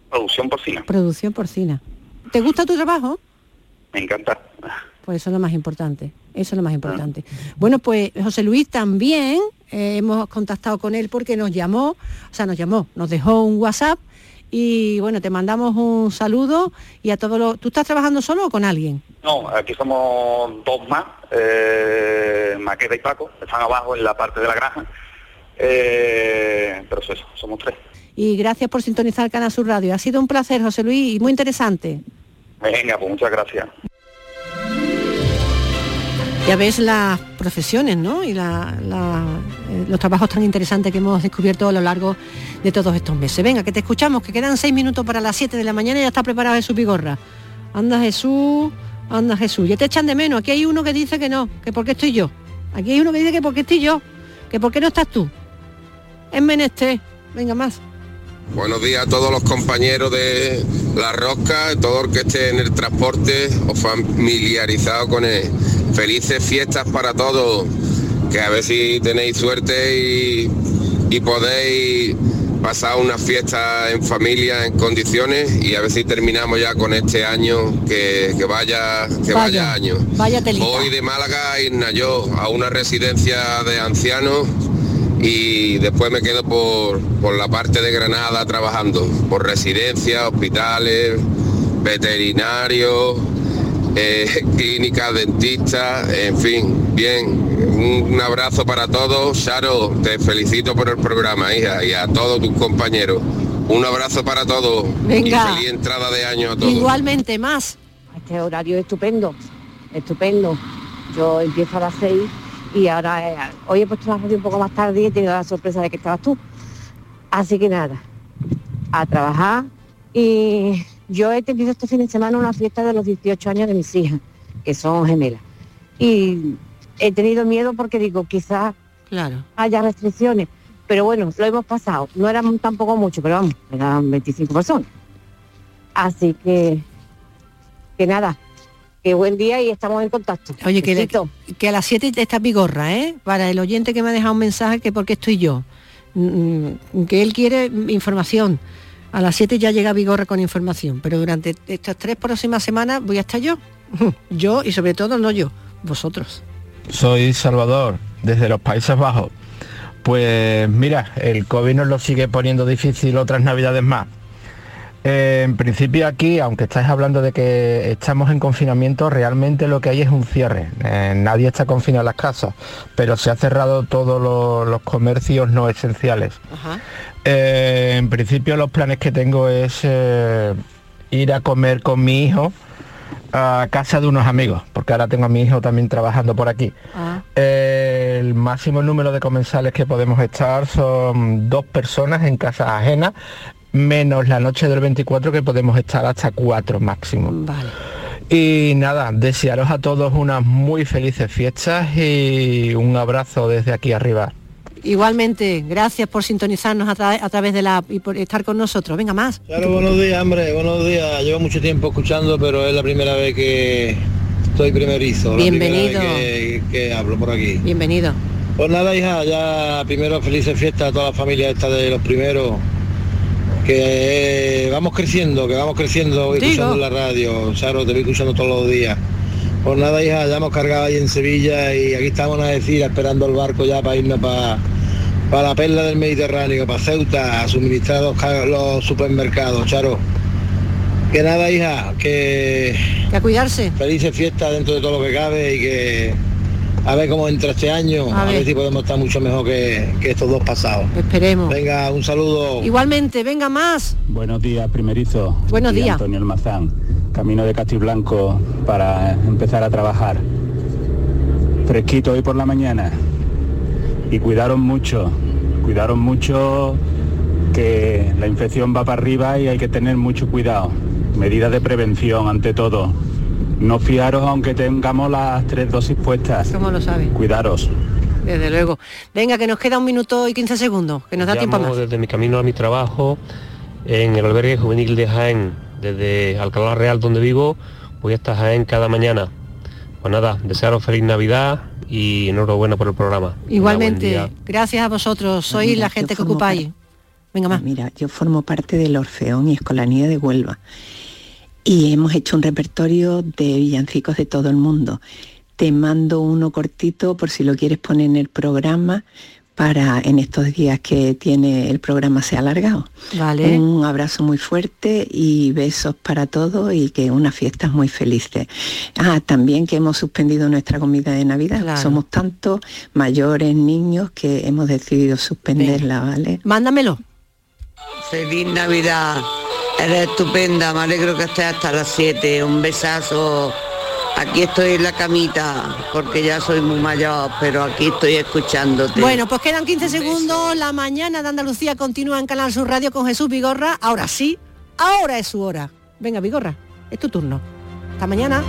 producción porcina. Producción porcina. ¿Te gusta tu trabajo? Me encanta. Pues eso es lo más importante. Eso es lo más importante. Bueno, pues José Luis también eh, hemos contactado con él porque nos llamó, o sea, nos llamó, nos dejó un WhatsApp y bueno, te mandamos un saludo y a todos los... ¿Tú estás trabajando solo o con alguien? No, aquí somos dos más, eh, Maqueda y Paco, están abajo en la parte de la granja, eh, pero es eso, somos tres. Y gracias por sintonizar Canal Sur Radio. Ha sido un placer, José Luis, y muy interesante. Venga, pues muchas gracias. Ya ves las profesiones, ¿no? Y eh, los trabajos tan interesantes que hemos descubierto a lo largo de todos estos meses. Venga, que te escuchamos, que quedan seis minutos para las 7 de la mañana y ya está preparado Jesús Vigorra. Anda Jesús, anda Jesús. Ya te echan de menos. Aquí hay uno que dice que no, que por qué estoy yo. Aquí hay uno que dice que por qué estoy yo, que por qué no estás tú. Es menester. Venga más. Buenos días a todos los compañeros de La Rosca, todo el que esté en el transporte o familiarizado con él. Felices fiestas para todos, que a ver si tenéis suerte y, y podéis pasar una fiesta en familia, en condiciones y a ver si terminamos ya con este año, que, que vaya, que vaya, año. Vaya telita. Voy de Málaga a Irnayó a una residencia de ancianos y después me quedo por, por la parte de Granada trabajando, por residencias, hospitales, veterinarios, eh, clínicas, dentistas, en fin, bien. Un, un abrazo para todos. Sharo, te felicito por el programa, hija, y a todos tus compañeros. Un abrazo para todos Venga. y feliz entrada de año a todos. Igualmente más. Este horario es estupendo, estupendo. Yo empiezo a las 6 y ahora eh, hoy he puesto la radio un poco más tarde y he tenido la sorpresa de que estabas tú. Así que nada, a trabajar y yo he tenido este fin de semana una fiesta de los 18 años de mis hijas, que son gemelas. Y he tenido miedo porque digo, quizás Claro. haya restricciones, pero bueno, lo hemos pasado. No eran tampoco mucho, pero vamos, eran 25 personas. Así que, que nada, que buen día y estamos en contacto. Oye, que, Besito. que a las 7 está Vigorra, ¿eh? Para el oyente que me ha dejado un mensaje que por qué estoy yo. Mm, Que él quiere información. A las 7 ya llega Vigorra con información, pero durante estas tres próximas semanas voy a estar yo. Yo y sobre todo no yo, vosotros. Soy Salvador, desde los Países Bajos. Pues mira, el COVID nos lo sigue poniendo difícil otras navidades más. Eh, en principio aquí, aunque estáis hablando de que estamos en confinamiento, realmente lo que hay es un cierre. Eh, nadie está confinado en las casas, pero se ha cerrado todos los, los comercios no esenciales. Eh, en principio los planes que tengo es ir a comer con mi hijo a casa de unos amigos, porque ahora tengo a mi hijo también trabajando por aquí. Eh, el máximo número de comensales que podemos estar son dos personas en casas ajenas, menos la noche del 24 que podemos estar hasta cuatro máximo. Y nada, desearos a todos unas muy felices fiestas y un abrazo desde aquí arriba. Igualmente, gracias por sintonizarnos a, tra- a través de la app y por estar con nosotros. Venga más. Claro, buenos días, hombre, buenos días. Llevo mucho tiempo escuchando, pero es la primera vez que estoy primerizo. la primera Bienvenido. vez que, que hablo por aquí. Bienvenido. Pues nada, hija, ya primero felices fiestas a toda la familia esta de los primeros. Que eh, vamos creciendo, que vamos creciendo, Digo. escuchando la radio. Charo, te voy escuchando todos los días. Pues nada, hija, ya hemos cargado ahí en Sevilla y aquí estamos a decir esperando el barco ya para irnos para para la perla del Mediterráneo, para Ceuta, a suministrar los supermercados, Charo. Que nada, hija, que... Que a cuidarse. Felices fiestas dentro de todo lo que cabe y que a ver cómo entra este año, A a, ver. ver. si podemos estar mucho mejor que, que estos dos pasados. Esperemos. Venga, un saludo. Igualmente, venga más. Buenos días, primerizo. Buenos días. Antonio Almazán, camino de Castiblanco para empezar a trabajar. Fresquito hoy por la mañana. Y cuidaron mucho, cuidaron mucho que la infección va para arriba y hay que tener mucho cuidado. Medidas de prevención ante todo. No fiaros aunque tengamos las tres dosis puestas. ¿Cómo lo sabe? Cuidaros. Desde luego. Venga, que nos queda un minuto y 15 segundos, que nos da tiempo más. desde mi camino a mi trabajo en el albergue juvenil de Jaén, desde Alcalá Real donde vivo, voy hasta Jaén cada mañana. Pues nada, desearos feliz Navidad y enhorabuena por el programa. Igualmente, gracias a vosotros. Sois mira, la gente que ocupáis. Venga más. Mira, yo formo parte del Orfeón y Escolanía de Huelva y hemos hecho un repertorio de villancicos de todo el mundo. Te mando uno cortito por si lo quieres poner en el programa para en estos días que tiene el programa se ha alargado. Vale. Un abrazo muy fuerte y besos para todos y que unas fiestas muy felices. Ah, también que hemos suspendido nuestra comida de Navidad. Claro. Somos tantos mayores, niños, que hemos decidido suspenderla, ¿vale? Mándamelo. Feliz Navidad. Eres estupenda. Me alegro que estés hasta las 7. Un besazo. Aquí estoy en la camita, porque ya soy muy mayor, pero aquí estoy escuchándote. Bueno, pues quedan 15 segundos. La mañana de Andalucía continúa en Canal Sur Radio con Jesús Vigorra. Ahora sí, ahora es su hora. Venga, Vigorra, es tu turno. Hasta mañana.